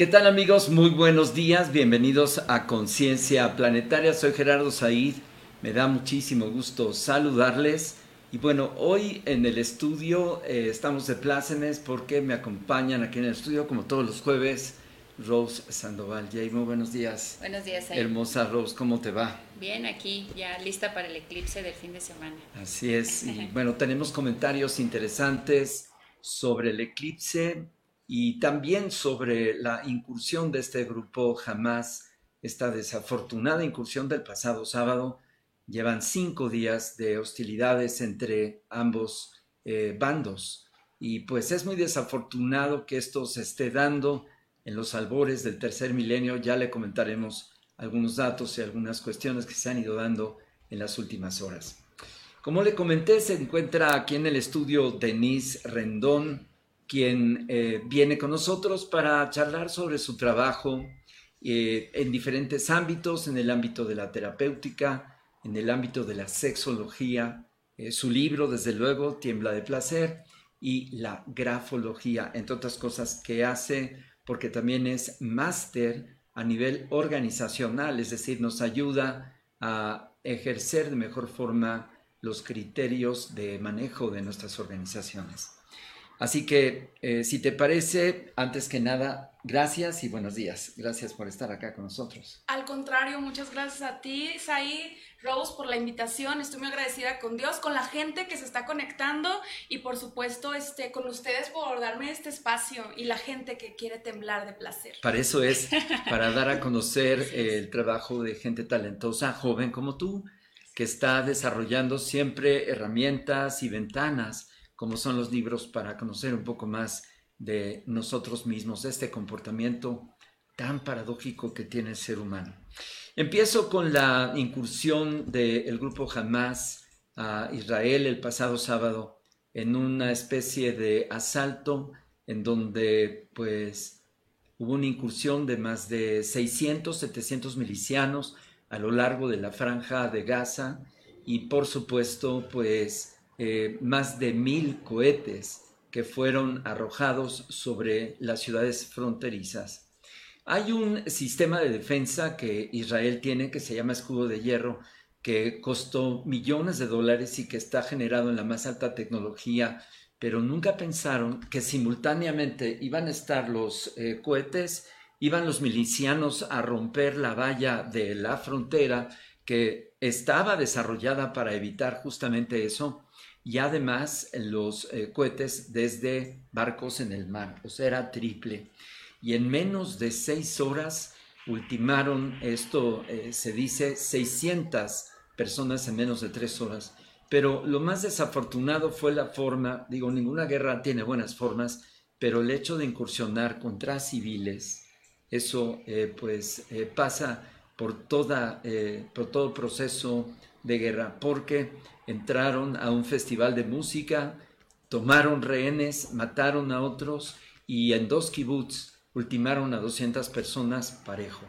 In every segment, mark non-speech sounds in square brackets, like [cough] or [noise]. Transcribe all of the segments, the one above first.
¿Qué tal amigos? Muy buenos días, bienvenidos a Conciencia Planetaria. Soy Gerardo Said, me da muchísimo gusto saludarles. Y bueno, hoy en el estudio eh, estamos de plácemes porque me acompañan aquí en el estudio, como todos los jueves, Rose Sandoval. Jay, muy buenos días. Buenos días, Said. Hermosa Rose, ¿cómo te va? Bien, aquí ya lista para el eclipse del fin de semana. Así es, y [laughs] bueno, tenemos comentarios interesantes sobre el eclipse y también sobre la incursión de este grupo jamás, esta desafortunada incursión del pasado sábado. Llevan cinco días de hostilidades entre ambos eh, bandos y pues es muy desafortunado que esto se esté dando en los albores del tercer milenio. Ya le comentaremos algunos datos y algunas cuestiones que se han ido dando en las últimas horas. Como le comenté, se encuentra aquí en el estudio Denise Rendón, quien eh, viene con nosotros para charlar sobre su trabajo eh, en diferentes ámbitos, en el ámbito de la terapéutica, en el ámbito de la sexología, eh, su libro, desde luego, Tiembla de Placer, y la grafología, entre otras cosas que hace, porque también es máster a nivel organizacional, es decir, nos ayuda a ejercer de mejor forma los criterios de manejo de nuestras organizaciones. Así que, eh, si te parece, antes que nada, gracias y buenos días. Gracias por estar acá con nosotros. Al contrario, muchas gracias a ti, Said, Rose, por la invitación. Estoy muy agradecida con Dios, con la gente que se está conectando y, por supuesto, este, con ustedes por darme este espacio y la gente que quiere temblar de placer. Para eso es, para dar a [laughs] conocer el trabajo de gente talentosa, joven como tú, que está desarrollando siempre herramientas y ventanas como son los libros, para conocer un poco más de nosotros mismos, este comportamiento tan paradójico que tiene el ser humano. Empiezo con la incursión del grupo Hamas a Israel el pasado sábado en una especie de asalto en donde pues hubo una incursión de más de 600, 700 milicianos a lo largo de la franja de Gaza y por supuesto pues eh, más de mil cohetes que fueron arrojados sobre las ciudades fronterizas. Hay un sistema de defensa que Israel tiene que se llama escudo de hierro, que costó millones de dólares y que está generado en la más alta tecnología, pero nunca pensaron que simultáneamente iban a estar los eh, cohetes, iban los milicianos a romper la valla de la frontera que estaba desarrollada para evitar justamente eso y además los eh, cohetes desde barcos en el mar, o sea, era triple. Y en menos de seis horas ultimaron, esto eh, se dice, 600 personas en menos de tres horas. Pero lo más desafortunado fue la forma, digo, ninguna guerra tiene buenas formas, pero el hecho de incursionar contra civiles, eso eh, pues pasa por, toda, por todo proceso de guerra, porque entraron a un festival de música, tomaron rehenes, mataron a otros y en dos kibbutz ultimaron a 200 personas parejo.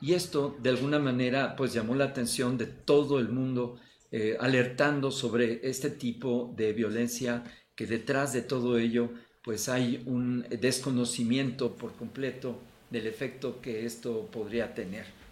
Y esto de alguna manera pues llamó la atención de todo el mundo eh, alertando sobre este tipo de violencia que detrás de todo ello pues hay un desconocimiento por completo del efecto que esto podría tener.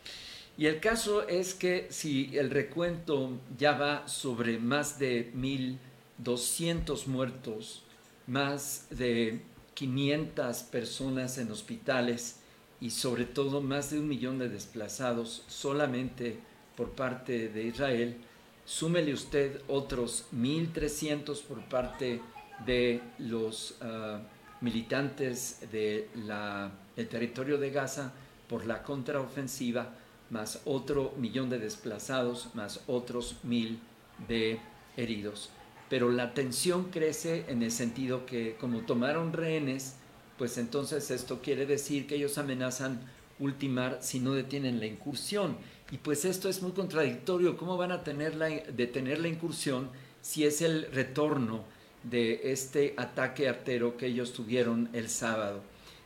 Y el caso es que si el recuento ya va sobre más de 1.200 muertos, más de 500 personas en hospitales y sobre todo más de un millón de desplazados solamente por parte de Israel, súmele usted otros 1.300 por parte de los ah, militantes del territorio de Gaza por la contraofensiva, más otro millón de desplazados, más otros mil de heridos. Pero la tensión crece en el sentido que como tomaron rehenes, pues entonces esto quiere decir que ellos amenazan ultimar si no detienen la incursión. Y pues esto es muy contradictorio. ¿Cómo van a tener la, detener la incursión si es el retorno de este ataque artero que ellos tuvieron el sábado?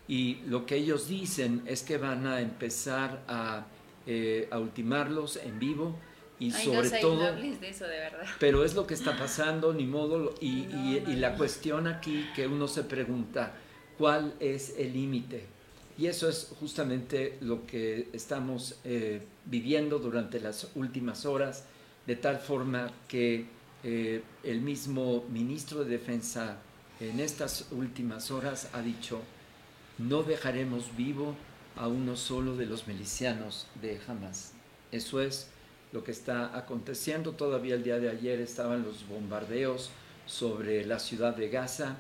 Y lo que ellos dicen es que van a empezar a eh, a ultimarlos en vivo y sobre todo... de eso, de. Pero es lo que está pasando, ni modo, y, y, la cuestión aquí que uno se pregunta, ¿cuál es el límite? Y eso es justamente lo que estamos eh, viviendo durante las últimas horas, de tal forma que eh, el mismo ministro de Defensa en estas últimas horas ha dicho, no dejaremos vivo a uno solo de los milicianos de Hamas. Eso es lo que está aconteciendo. Todavía el día de ayer estaban los bombardeos sobre la ciudad de Gaza,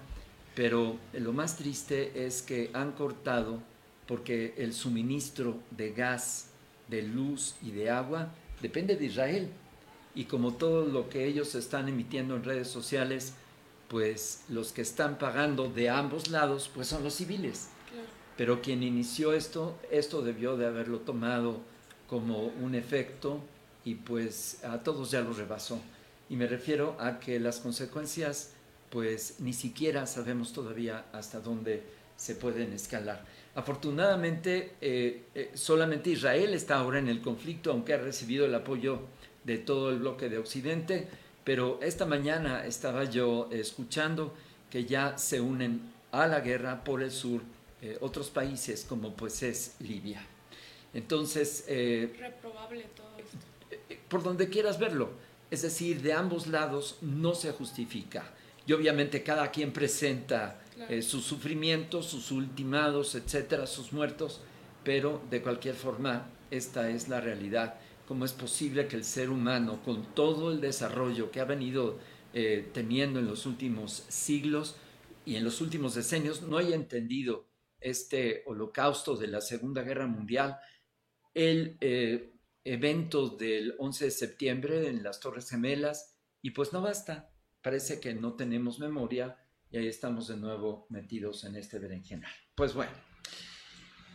pero lo más triste es que han cortado porque el suministro de gas, de luz y de agua depende de Israel. Y como todo lo que ellos están emitiendo en redes sociales, pues los que están pagando de ambos lados, pues son los civiles. Pero quien inició esto, esto debió de haberlo tomado como un efecto y pues a todos ya lo rebasó. Y me refiero a que las consecuencias, pues ni siquiera sabemos todavía hasta dónde se pueden escalar. Afortunadamente, eh, eh, solamente Israel está ahora en el conflicto, aunque ha recibido el apoyo de todo el bloque de Occidente, pero esta mañana estaba yo escuchando que ya se unen a la guerra por el sur eh, otros países como pues es Libia. Entonces... Reprobable todo esto. por donde quieras verlo, es decir, de ambos lados no se justifica. Y obviamente cada quien presenta eh, sus sufrimientos, sus ultimados, etcétera, sus muertos, pero de cualquier forma, esta es la realidad. ¿Cómo es posible que el ser humano, con todo el desarrollo que ha venido eh, teniendo en los últimos siglos y en los últimos decenios, no haya entendido este holocausto de la Segunda Guerra Mundial, el eh, evento del 11 de septiembre en las Torres Gemelas, y pues no basta, parece que no tenemos memoria y ahí estamos de nuevo metidos en este berenjenal. Pues bueno,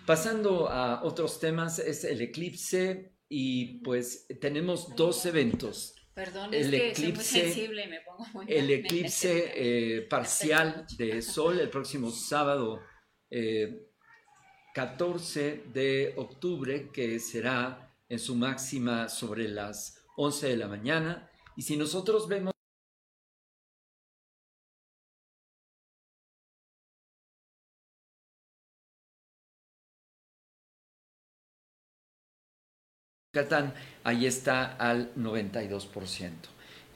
pasando a otros temas, es el eclipse y pues tenemos dos eventos. Perdón, el es que eclipse, soy muy sensible y me pongo muy El eclipse eh, [laughs] parcial de Sol el próximo sábado 14 eh, de octubre, que será en su máxima sobre las 11 de la mañana. Y si nosotros vemos ahí está al 92%.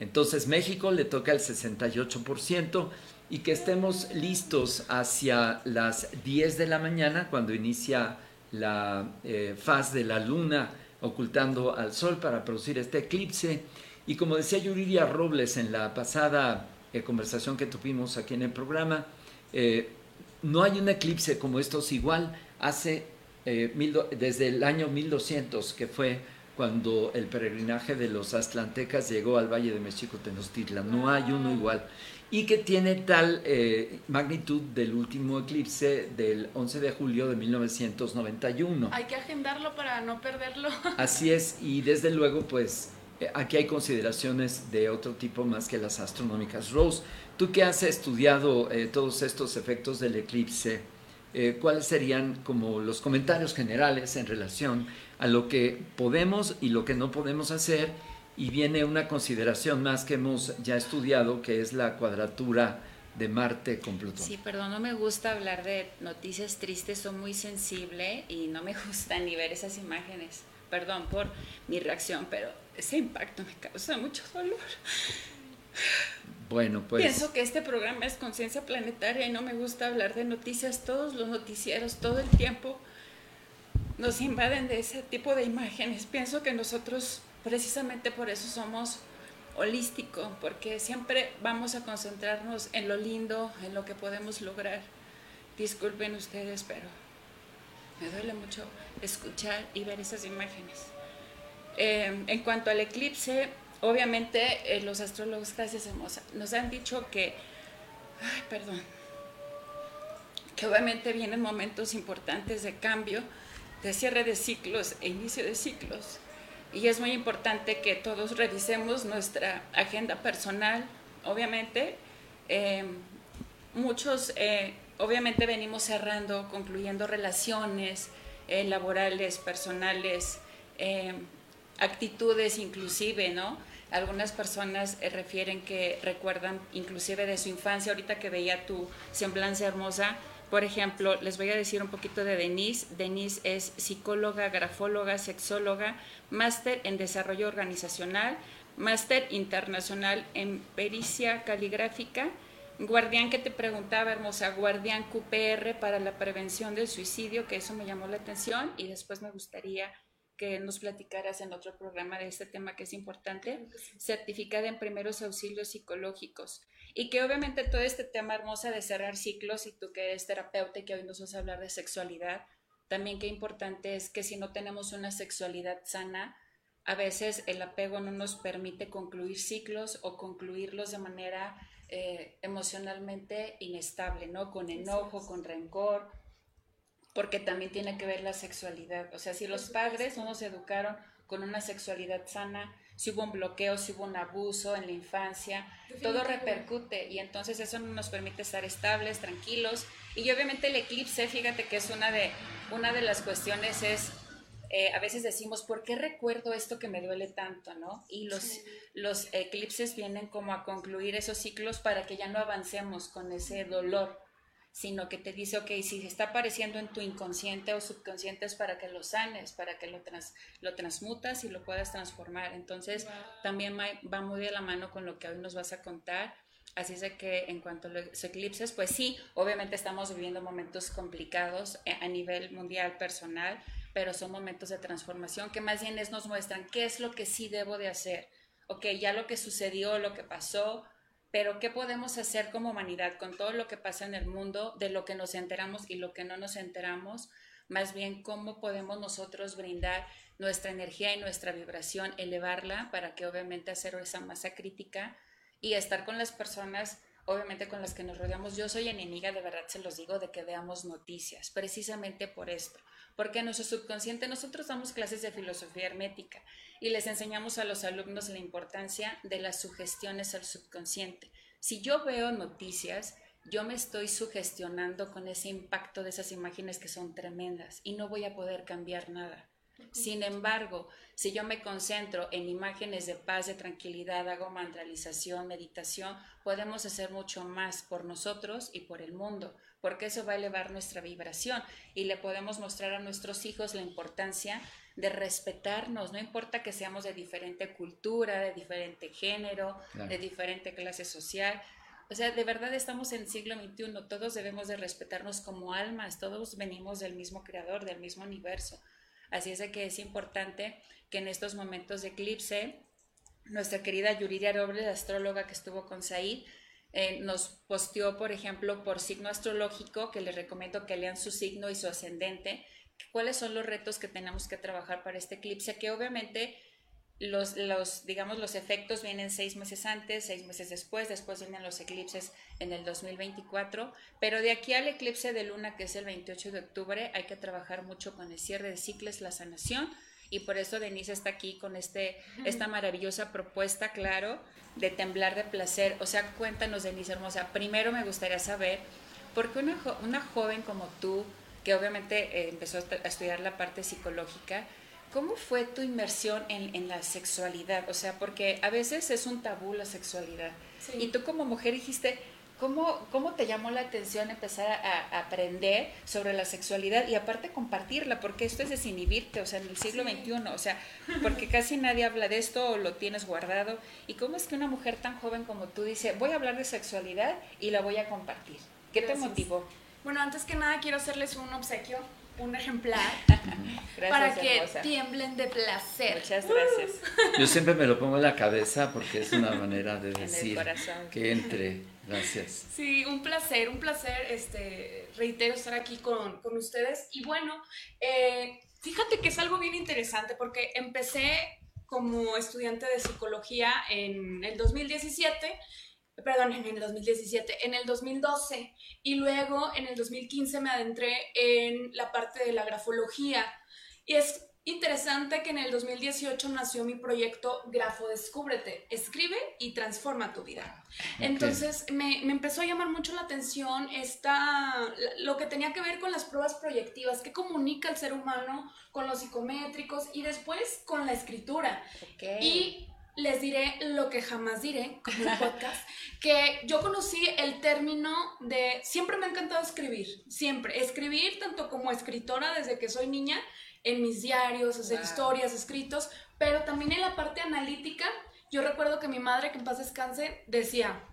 Entonces México le toca el 68% y que estemos listos hacia las 10 de la mañana cuando inicia la eh, faz de la luna ocultando al sol para producir este eclipse. Y como decía Yuridia Robles en la pasada eh, conversación que tuvimos aquí en el programa, eh, no hay un eclipse como estos igual hace eh, desde el año 1200, que fue cuando el peregrinaje de los atlantecas llegó al Valle de México Tenochtitlan. No hay uno igual. Y que tiene tal eh, magnitud del último eclipse del 11 de julio de 1991. Hay que agendarlo para no perderlo. [laughs] Así es, y desde luego, pues eh, aquí hay consideraciones de otro tipo más que las astronómicas. Rose, tú que has estudiado todos estos efectos del eclipse, eh, cuáles serían como los comentarios generales en relación a lo que podemos y lo que no podemos hacer. Y viene una consideración más que hemos ya estudiado, que es la cuadratura de Marte con Plutón. Sí, perdón, no me gusta hablar de noticias tristes, soy muy sensible y no me [laughs] gusta ni ver esas imágenes. Perdón por mi reacción, pero ese impacto me causa mucho dolor. Bueno, pues. Pienso que este programa es conciencia planetaria y no me gusta hablar de noticias. Todos los noticieros, todo el tiempo, nos invaden de ese tipo de imágenes. Pienso que nosotros, precisamente por eso, somos holístico, porque siempre vamos a concentrarnos en lo lindo, en lo que podemos lograr. Disculpen ustedes, pero me duele mucho escuchar y ver esas imágenes. Eh, en cuanto al eclipse, obviamente eh, los astrólogos, gracias hermosa, nos han dicho que, ay, perdón, que obviamente vienen momentos importantes de cambio, de cierre de ciclos e inicio de ciclos. Y es muy importante que todos revisemos nuestra agenda personal, obviamente. Eh, muchos, eh, obviamente, venimos cerrando, concluyendo relaciones laborales, personales, actitudes inclusive, ¿no? Algunas personas eh, refieren que recuerdan inclusive de su infancia, ahorita que veía tu semblanza hermosa, Por ejemplo, les voy a decir un poquito de Denise. Denise es psicóloga, grafóloga, sexóloga, máster en desarrollo organizacional, máster internacional en pericia caligráfica, guardián que te preguntaba, hermosa, guardián QPR para la prevención del suicidio, que eso me llamó la atención y después me gustaría que nos platicaras en otro programa de este tema que es importante, certificada en primeros auxilios psicológicos. Y que obviamente todo este tema hermosa de cerrar ciclos y tú que eres terapeuta y que hoy nos vas a hablar de sexualidad, también qué importante es que si no tenemos una sexualidad sana, a veces el apego no nos permite concluir ciclos o concluirlos de manera eh, emocionalmente inestable, ¿no? Con enojo, con rencor, porque también tiene que ver la sexualidad. O sea, si los padres no nos educaron con una sexualidad sana, si hubo un bloqueo, si hubo un abuso en la infancia, todo repercute y entonces eso no nos permite estar estables, tranquilos. Y obviamente el eclipse, fíjate que es una de, una de las cuestiones es eh, a veces decimos, ¿por qué recuerdo esto que me duele tanto? ¿no? Y los, los eclipses vienen como a concluir esos ciclos para que ya no avancemos con ese dolor, sino que te dice, ok, si está apareciendo en tu inconsciente o subconsciente es para que lo sanes, para que lo, trans, lo transmutas y lo puedas transformar. Entonces, también va muy de la mano con lo que hoy nos vas a contar. Así es de que en cuanto a los eclipses, pues sí, obviamente estamos viviendo momentos complicados eh, a nivel mundial, personal, pero son momentos de transformación que más bien es, nos muestran qué es lo que sí debo de hacer. Ok, ya lo que sucedió, lo que pasó, pero qué podemos hacer como humanidad con todo lo que pasa en el mundo, de lo que nos enteramos y lo que no nos enteramos, más bien cómo podemos nosotros brindar nuestra energía y nuestra vibración, elevarla para que obviamente hacer esa masa crítica y estar con las personas obviamente con las que nos rodeamos. Yo soy enemiga, de verdad se los digo, de que veamos noticias, precisamente por esto, porque en nuestro subconsciente nosotros damos clases de filosofía hermética y les enseñamos a los alumnos la importancia de las sugestiones al subconsciente. Si yo veo noticias, yo me estoy sugestionando con ese impacto de esas imágenes que son tremendas y no voy a poder cambiar nada. Sin embargo, si yo me concentro en imágenes de paz, de tranquilidad, hago mantralización, meditación, podemos hacer mucho más por nosotros y por el mundo, porque eso va a elevar nuestra vibración y le podemos mostrar a nuestros hijos la importancia de respetarnos, no importa que seamos de diferente cultura, de diferente género, de diferente clase social. O sea, de verdad estamos en siglo XXI, todos debemos de respetarnos como almas, todos venimos del mismo creador, del mismo universo. Así es de que es importante que en estos momentos de eclipse, nuestra querida Yuridia Robles, astróloga que estuvo con Said, eh, nos posteó, por ejemplo, por signo astrológico, que les recomiendo que lean su signo y su ascendente, cuáles son los retos que tenemos que trabajar para este eclipse, que obviamente los, los, digamos, los efectos vienen seis meses antes, seis meses después, después vienen los eclipses en el 2024, pero de aquí al eclipse de luna, que es el 28 de octubre, hay que trabajar mucho con el cierre de ciclos, la sanación, y por eso Denise está aquí con este, esta maravillosa propuesta, claro, de temblar de placer. O sea, cuéntanos, Denise hermosa, primero me gustaría saber, ¿por qué una, una joven como tú, que obviamente eh, empezó a estudiar la parte psicológica, ¿Cómo fue tu inmersión en, la sexualidad? O sea, porque a veces es un tabú la sexualidad. Y tú como mujer dijiste, ¿cómo, ¿cómo te llamó la atención empezar a, aprender sobre la sexualidad y aparte compartirla? Porque esto es desinhibirte, o sea, en el siglo XXI, o sea, porque casi nadie habla de esto o lo tienes guardado. ¿Y cómo es que una mujer tan joven como tú dice, voy a hablar de sexualidad y la voy a compartir? ¿Qué te motivó? Bueno, antes que nada quiero hacerles un obsequio un ejemplar [laughs] para que tiemblen de placer. Muchas gracias. Yo siempre me lo pongo en la cabeza porque es una manera de [laughs] decir que entre. Gracias. Sí, un placer, un placer, este, reitero, estar aquí con, ustedes. Y bueno, eh, fíjate que es algo bien interesante porque empecé como estudiante de psicología en el 2017 perdón, en el 2017, en el 2012 y luego en el 2015 me adentré en la parte de la grafología. Y es interesante que en el 2018 nació mi proyecto Grafo Descúbrete, escribe y transforma tu vida. Entonces me, me, empezó a llamar mucho la atención esta, lo que tenía que ver con las pruebas proyectivas, que comunica el ser humano con los psicométricos y después con la escritura. Y les diré lo que jamás diré, como el podcast, [laughs] que yo conocí el término de, siempre me ha encantado escribir, siempre, escribir tanto como escritora desde que soy niña, en mis diarios, hacer historias, escritos, pero también en la parte analítica, yo recuerdo que mi madre, que en paz descanse, decía,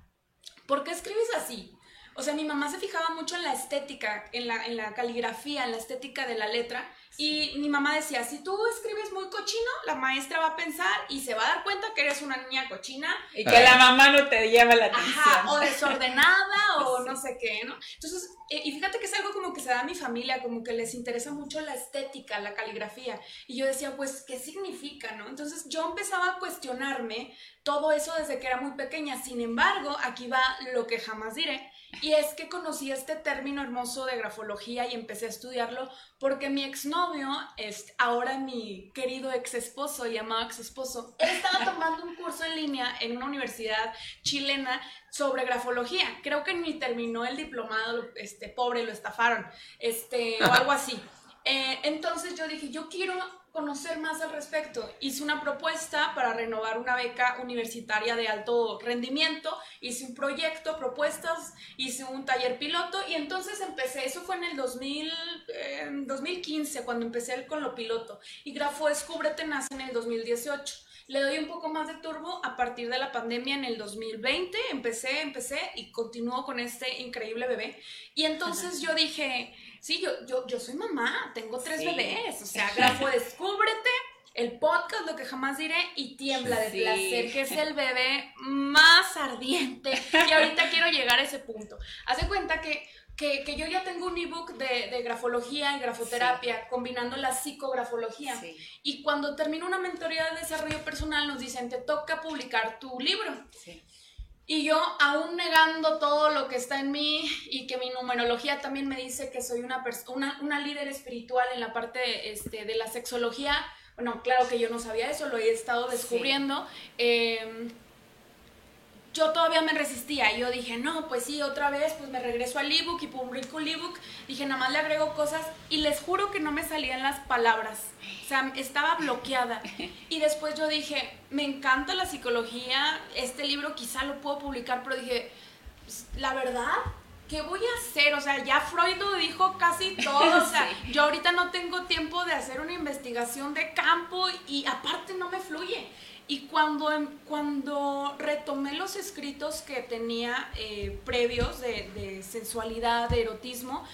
¿por qué escribes así? O sea, mi mamá se fijaba mucho en la estética, en la, en la caligrafía, en la estética de la letra. Y mi mamá decía, si tú escribes muy cochino, la maestra va a pensar y se va a dar cuenta que eres una niña cochina. Y que la mamá no te lleva la atención. Ajá, o desordenada [laughs] o no sé qué, ¿no? Entonces, eh, y fíjate que es algo como que se da a mi familia, como que les interesa mucho la estética, la caligrafía. Y yo decía, pues, ¿qué significa, no? Entonces yo empezaba a cuestionarme todo eso desde que era muy pequeña. Sin embargo, aquí va lo que jamás diré y es que conocí este término hermoso de grafología y empecé a estudiarlo porque mi exnovio, es ahora mi querido ex esposo, llamado ex esposo, él estaba tomando un curso en línea en una universidad chilena sobre grafología. Creo que ni terminó el diplomado, este pobre, lo estafaron, este, o algo así. Eh, entonces yo dije, yo quiero conocer más al respecto. Hice una propuesta para renovar una beca universitaria de alto rendimiento, hice un proyecto, propuestas, hice un taller piloto y entonces empecé, eso fue en el 2000, 2015 cuando empecé con lo piloto y Grafo Descúbrete nace en el 2018. Le doy un poco más de turbo a partir de la pandemia en el 2020. Empecé, empecé y continúo con este increíble bebé. Y entonces yo dije, sí, yo, yo, yo soy mamá, tengo tres bebés. O sea, Grafo, descúbrete. El podcast, lo que jamás diré, y tiembla de placer, que es el bebé más ardiente. Y ahorita quiero llegar a ese punto. Hace cuenta que que, que, yo ya tengo un ebook de, de grafología y grafoterapia, combinando la psicografología. Y cuando termino una mentoría de desarrollo personal, nos dicen, te toca publicar tu libro. Y yo, aún negando todo lo que está en mí y que mi numerología también me dice que soy una, una, una líder espiritual en la parte este, de la sexología, bueno, claro que yo no sabía eso, lo he estado descubriendo. Eh, yo todavía me resistía. Yo dije, no, pues sí, otra vez, pues me regreso al ebook y publico el ebook. Dije, nada más le agrego cosas y les juro que no me salían las palabras. O sea, estaba bloqueada. Y después yo dije, me encanta la psicología, este libro quizá lo puedo publicar, pero dije, pues, la verdad, ¿qué voy a hacer? O sea, ya Freud lo dijo casi todo. O sea, [laughs] yo ahorita no tengo tiempo de hacer una investigación de campo y aparte no me fluye. Y cuando, em, cuando retomé los escritos que tenía eh, previos de, de, sensualidad, de erotismo,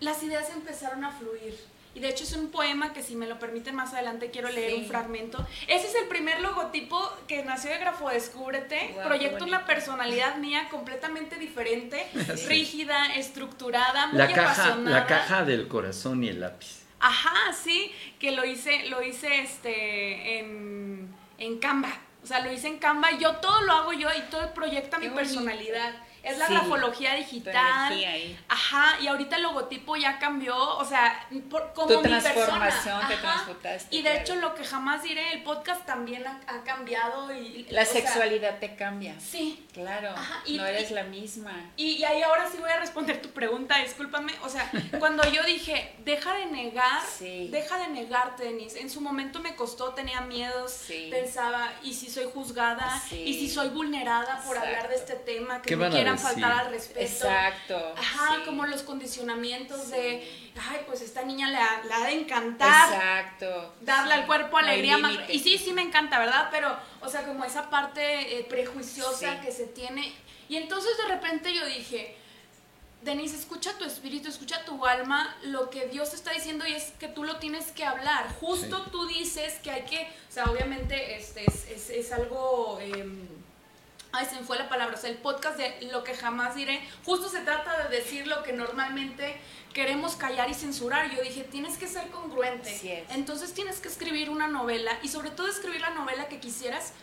las ideas empezaron a fluir. Y de hecho es un poema que si me lo permiten más adelante quiero leer un fragmento. Ese es el primer logotipo que nació de Grafo Descúbrete. Proyecto una personalidad mía completamente diferente, [laughs] rígida, estructurada, muy la caja, La caja del corazón y el lápiz. Ajá, sí, que lo hice, lo hice este en en Canva. O sea, lo hice en Canva y yo todo lo hago yo y todo proyecta mi personalidad. Es la grafología digital. Ajá, y ahorita el logotipo ya cambió, o sea, por, como tu transformación te transformaste. Y de hecho lo que jamás diré, el podcast también ha, cambiado y la sexualidad te cambia. Sí. Claro. no eres la misma. Y, ahí ahora sí voy a responder tu pregunta, discúlpame, o sea, [laughs] cuando yo dije, deja de negar, deja de negarte, Denise. En su momento me costó, tenía miedos, pensaba, ¿y si soy juzgada? ¿Y si soy vulnerada por hablar de este tema que me quieran faltar al respeto. Exacto. Ajá, como los condicionamientos de, ay, pues esta niña le ha, ha, de encantar. Exacto. Darle al cuerpo alegría más. Y sí, sí me encanta, ¿verdad? Pero, o sea, como esa parte eh, prejuiciosa que se tiene. Y entonces de repente yo dije, Denise, escucha tu espíritu, escucha tu alma, lo que Dios te está diciendo y es que tú lo tienes que hablar. Justo tú dices que hay que, o sea, obviamente este, es, es, es algo... Eh, Ay, se me fue la palabra, o sea, el podcast de lo que jamás diré, justo se trata de decir lo que normalmente queremos callar y censurar. Yo dije, tienes que ser congruente. Entonces tienes que escribir una novela y sobre todo escribir la novela que quisieras,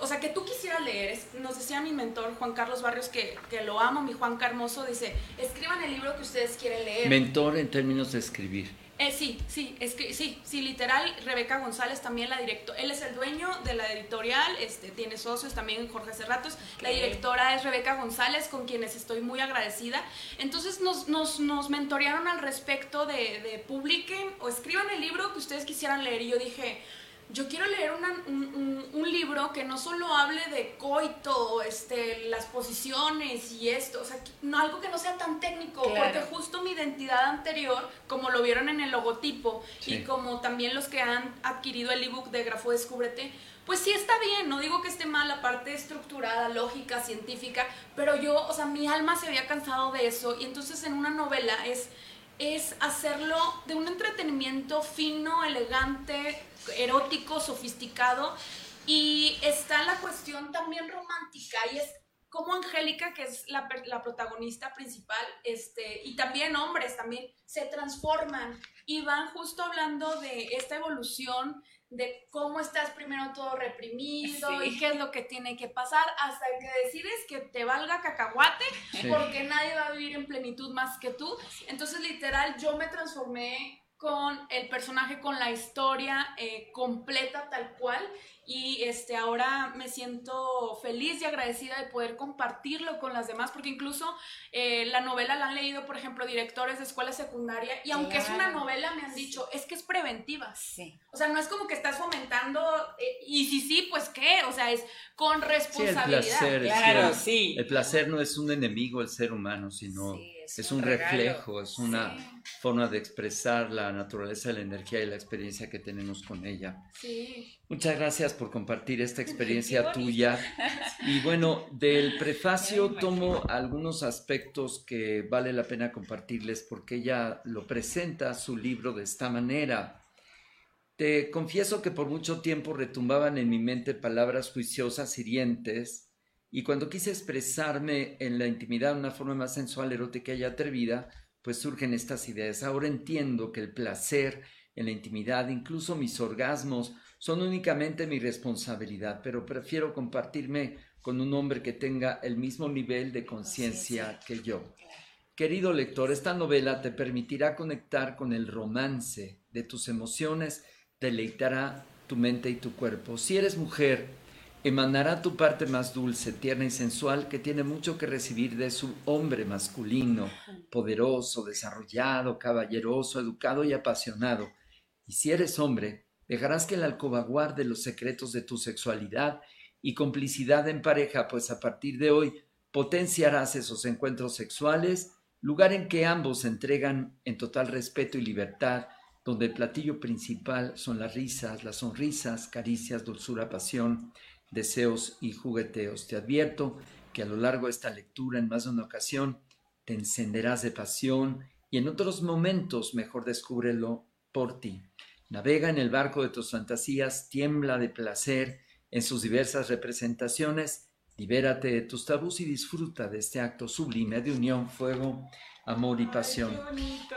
o sea, que tú quisieras leer. Nos decía mi mentor, Juan Carlos Barrios, que, que lo amo, mi Juan Carmoso, dice, escriban el libro que ustedes quieren leer. Mentor en términos de escribir. Eh, sí, sí, es que sí, sí, literal, Rebeca González también la directora, él es el dueño de la editorial, este, tiene socios también Jorge Cerratos, la directora es Rebeca González, con quienes estoy muy agradecida. Entonces nos, nos, nos mentorearon al respecto de, de publiquen o escriban el libro que ustedes quisieran leer y yo dije, yo quiero leer un, un, libro que no solo hable de coito, este, las posiciones y esto, o sea, no, algo que no sea tan técnico, porque justo mi identidad anterior, como lo vieron en el logotipo y como también los que han adquirido el ebook de Grafo Descúbrete, pues sí está bien, no digo que esté mal la parte estructurada, lógica, científica, pero yo, o sea, mi alma se había cansado de eso y entonces en una novela es, es hacerlo de un entretenimiento fino, elegante, erótico, sofisticado. Y está la cuestión también romántica y es como Angélica, que es la, la, protagonista principal, este, y también hombres también se transforman y van justo hablando de esta evolución de cómo estás primero todo reprimido y qué es lo que tiene que pasar hasta que decides que te valga cacahuate porque nadie va a vivir en plenitud más que tú. Entonces literal yo me transformé con el personaje, con la historia eh, completa tal cual y este, ahora me siento feliz y agradecida de poder compartirlo con las demás, porque incluso eh, la novela la han leído, por ejemplo, directores de escuela secundaria, y aunque es una novela, me han dicho, es que es preventiva. Sí. O sea, no es como que estás fomentando, eh, y si sí, pues qué, o sea, es con responsabilidad. Sí, el placer, claro, sí. El placer no es un enemigo del ser humano, sino es, un, reflejo, es una forma de expresar la naturaleza de la energía y la experiencia que tenemos con ella. Sí. Muchas gracias por compartir esta [laughs] experiencia tuya. Y bueno, del [laughs] prefacio tomo algunos aspectos que vale la pena compartirles porque ella lo presenta su libro de esta manera. Te confieso que por mucho tiempo retumbaban en mi mente palabras juiciosas hirientes y cuando quise expresarme en la intimidad de una forma más sensual, erótica y atrevida, pues surgen estas ideas. Ahora entiendo que el placer en la intimidad, incluso mis orgasmos, son únicamente mi responsabilidad, pero prefiero compartirme con un hombre que tenga el mismo nivel de conciencia que yo. Querido lector, esta novela te permitirá conectar con el romance de tus emociones, deleitará tu mente y tu cuerpo. Si eres mujer, emanará tu parte más dulce, tierna y sensual que tiene mucho que recibir de su hombre masculino, poderoso, desarrollado, caballeroso, educado y apasionado. Y si eres hombre, Dejarás que el alcoba guarde los secretos de tu sexualidad y complicidad en pareja, pues a partir de hoy potenciarás esos encuentros sexuales, lugar en que ambos se entregan en total respeto y libertad, donde el platillo principal son las risas, las sonrisas, caricias, dulzura, pasión, deseos y jugueteos. Te advierto que a lo largo de esta lectura, en más de una ocasión, te encenderás de pasión y en otros momentos mejor descúbrelo por ti. Navega en el barco de tus fantasías, tiembla de placer en sus diversas representaciones, libérate de tus tabús y disfruta de este acto sublime de unión, fuego, amor y pasión.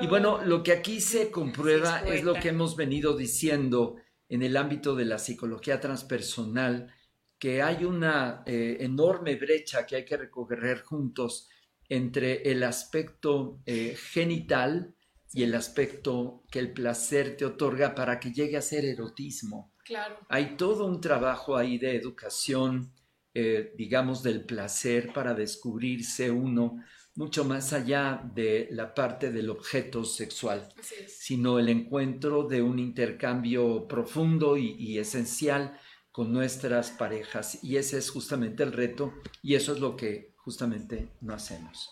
y bueno, lo que aquí se comprueba es, lo que hemos venido diciendo en el ámbito de la psicología transpersonal, que hay una eh, enorme brecha que hay que recorrer juntos entre el aspecto eh, genital, y el aspecto que el placer te otorga para que llegue a ser erotismo. Claro. Hay todo un trabajo ahí de educación, eh, digamos, del placer para descubrirse uno mucho más allá de la parte del objeto sexual, sino el encuentro de un intercambio profundo y esencial con nuestras parejas. Y ese es justamente el reto y eso es lo que justamente no hacemos.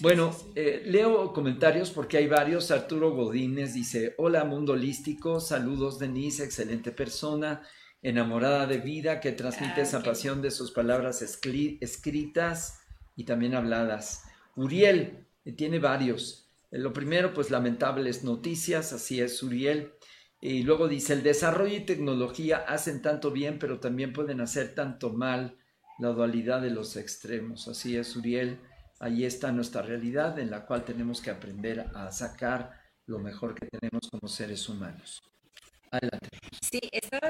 Bueno, eh, leo comentarios porque hay varios. Arturo Godínez dice, hola mundo holístico, saludos Denise, excelente persona, enamorada de vida, que transmite esa pasión de sus palabras escritas y también habladas. Uriel, eh, tiene varios. Eh, lo primero, pues lamentables noticias, así es Uriel. Y luego dice, el desarrollo y tecnología hacen tanto bien, pero también pueden hacer tanto mal la dualidad de los extremos. Así es Uriel. Ahí está nuestra realidad en la cual tenemos que aprender a sacar lo mejor que tenemos como seres humanos. Adelante. Sí, estaba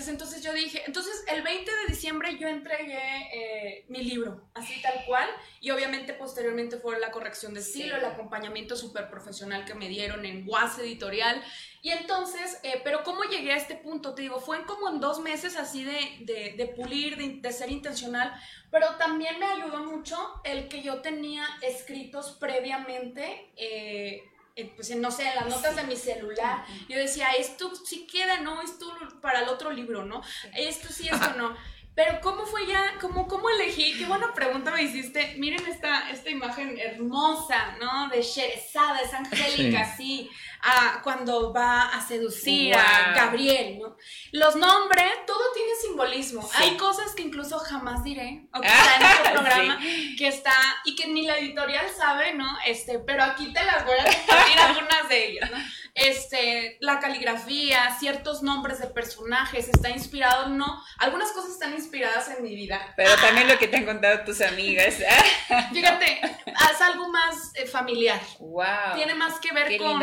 gracias. Entonces yo dije, entonces el 20 de diciembre yo entregué eh, mi libro, así tal cual, y obviamente posteriormente fue la corrección de estilo, el acompañamiento súper profesional que me dieron en Was Editorial. Y entonces, eh, pero ¿cómo llegué a este punto? Te digo, fue en como en dos meses así de, de, de pulir, de, de ser intencional, pero también me ayudó mucho el que yo tenía escritos previamente. eh, pues no sé, en las notas de mi celular, yo decía, esto sí queda, ¿no? Esto para el otro libro, ¿no? Esto sí, esto no. [laughs] Pero ¿cómo fue ya? ¿Cómo, cómo elegí? Qué buena pregunta me hiciste. Miren esta, esta imagen hermosa, ¿no? De Sherezada, es Angélica, sí, a- cuando va a seducir a. Gabriel, ¿no? Los nombres, todo tiene simbolismo. Sí. Hay cosas que incluso jamás diré, o [laughs] que está en este programa, Sí. que está, y que ni la editorial sabe, ¿no? Este, pero aquí te las voy a compartir [laughs] algunas de ellas, ¿no? Este, la caligrafía, ciertos nombres de personajes, está inspirado, no, algunas cosas están inspiradas en mi vida. Pero también lo que te han contado tus amigas. Fíjate, es algo más eh, familiar. wow. Tiene más que ver con,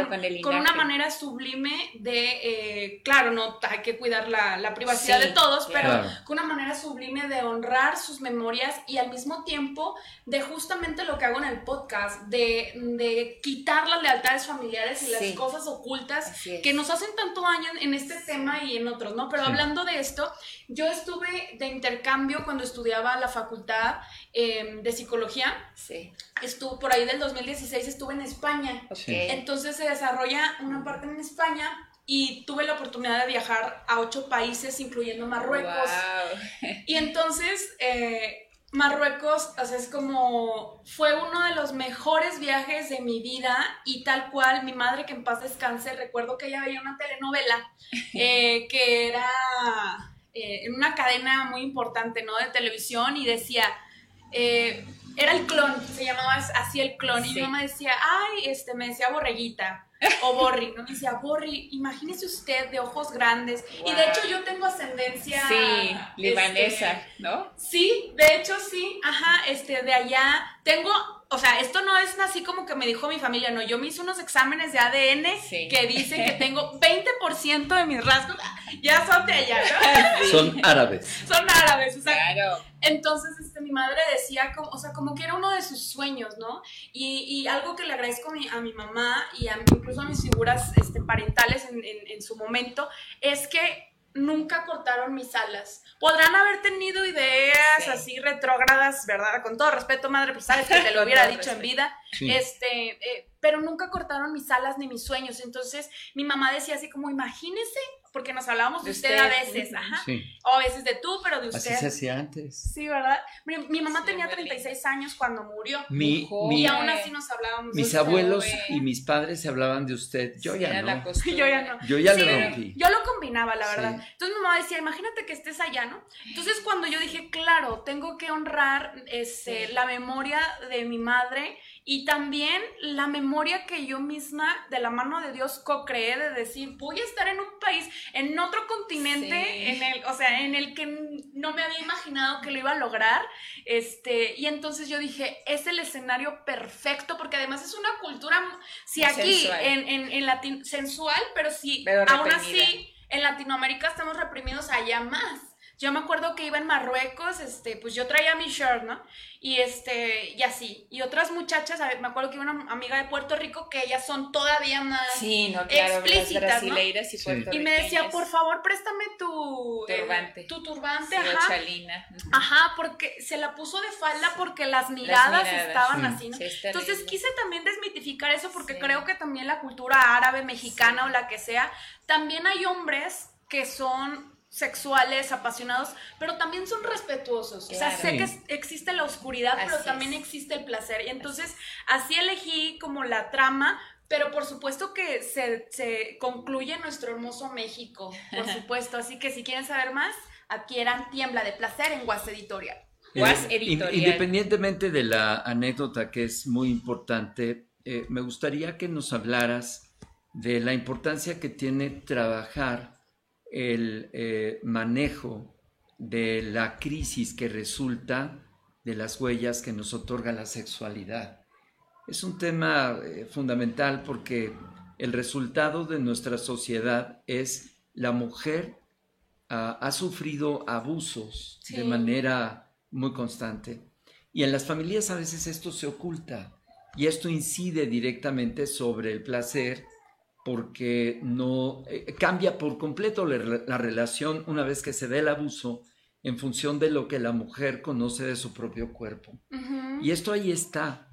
con una manera sublime de, eh, claro, no hay que cuidar la, la privacidad Sí, de todos, pero claro. con una manera sublime de honrar sus memorias y al mismo tiempo de justamente lo que hago en el podcast, de, de quitar las lealtades familiares y las Sí. cosas ocultas es. que nos hacen tanto daño en este tema y en otros, ¿no? Pero Sí. hablando de esto, yo estuve de intercambio cuando estudiaba la facultad eh, de psicología, Sí, estuve por ahí del 2016, estuve en España. ok. Sí. Entonces se desarrolla una parte en España y tuve la oportunidad de viajar a ocho países, incluyendo Marruecos. Wow. Y entonces eh, Marruecos, o sea, es como, fue uno de los mejores viajes de mi vida y tal cual, mi madre que en paz descanse, recuerdo que ella veía una telenovela [laughs] eh, que era eh, en una cadena muy importante, ¿no? De televisión y decía, era el clon, se llamaba así el clon, y mi mamá decía, ay, este, me decía borreguita. O Borri, ¿no? Me decía, Borri, imagínese usted de ojos grandes. Y de hecho yo tengo ascendencia... Sí, libanesa, este, ¿no? Sí, de hecho sí, ajá, este, de allá tengo, o sea, esto no es así como que me dijo mi familia, no, yo me hice unos exámenes de ADN Sí. que dicen que tengo 20% de mis rasgos, ya son de allá, ¿no? [laughs] Son árabes. Son árabes, o sea, Claro. entonces, este, mi madre decía, como, o sea, como que era uno de sus sueños, ¿no? Y, y algo que le agradezco a mi, a mi mamá y a, incluso a mis figuras este, parentales en, en- en su momento, es que nunca cortaron mis alas. Podrán haber tenido ideas Sí. así retrógradas, ¿verdad? Con todo respeto, madre, pues sabes que te lo [laughs] hubiera dicho en vida. Sí. Este, eh, pero nunca cortaron mis alas ni mis sueños. Entonces, mi mamá decía así como, imagínese, porque nos hablábamos de, usted, a veces, ajá. O a veces de tú, pero de usted. Así se hacía antes. Sí, ¿verdad? Mi, mamá tenía 36 años cuando murió. Mi, y aún así nos hablábamos Mis abuelos y mis padres se hablaban de usted. Yo ya no. yo ya no. Yo ya lo rompí. Yo lo combinaba, la verdad. Entonces mi mamá decía, imagínate que estés allá, ¿no? Entonces cuando yo dije, claro, tengo que honrar este, la memoria de mi madre y también la memoria que yo misma, de la mano de Dios, co-creé de decir, voy a estar en un país, en otro continente, en el, o sea, en el que no me había imaginado que lo iba a lograr. Este, y entonces yo dije, es el escenario perfecto, porque además es una cultura, si aquí en, en, en sensual, pero si aún así en Latinoamérica estamos reprimidos allá más. Yo me acuerdo que iba en Marruecos, este, pues yo traía mi shirt, ¿no? Y este, y así. Y otras muchachas, a ver, me acuerdo que iba una amiga de Puerto Rico que ellas son todavía más sí, no, claro, explícitas, ¿no? y Y me decía, por favor, préstame tu eh, turbante. tu turbante, ajá. Ajá, porque se la puso de falda porque las miradas, estaban así, ¿no? Entonces quise también desmitificar eso porque creo que también la cultura árabe, mexicana o la que sea, también hay hombres que son sexuales, apasionados, pero también son respetuosos. O sea, sé que existe la oscuridad, pero también existe el placer. Y entonces así elegí como la trama, pero por supuesto que se, se concluye nuestro hermoso México, por [laughs] supuesto. Así que si quieren saber más, adquieran Tiembla de Placer en Guas Editorial. Eh, Editorial. Independientemente de la anécdota que es muy importante, eh, me gustaría que nos hablaras de la importancia que tiene trabajar el eh, manejo de la crisis que resulta de las huellas que nos otorga la sexualidad. Es un tema eh, fundamental porque el resultado de nuestra sociedad es la mujer ah, ha sufrido abusos de manera muy constante y en las familias a veces esto se oculta y esto incide directamente sobre el placer porque no eh, cambia por completo la, relación una vez que se dé el abuso en función de lo que la mujer conoce de su propio cuerpo. Y esto ahí está.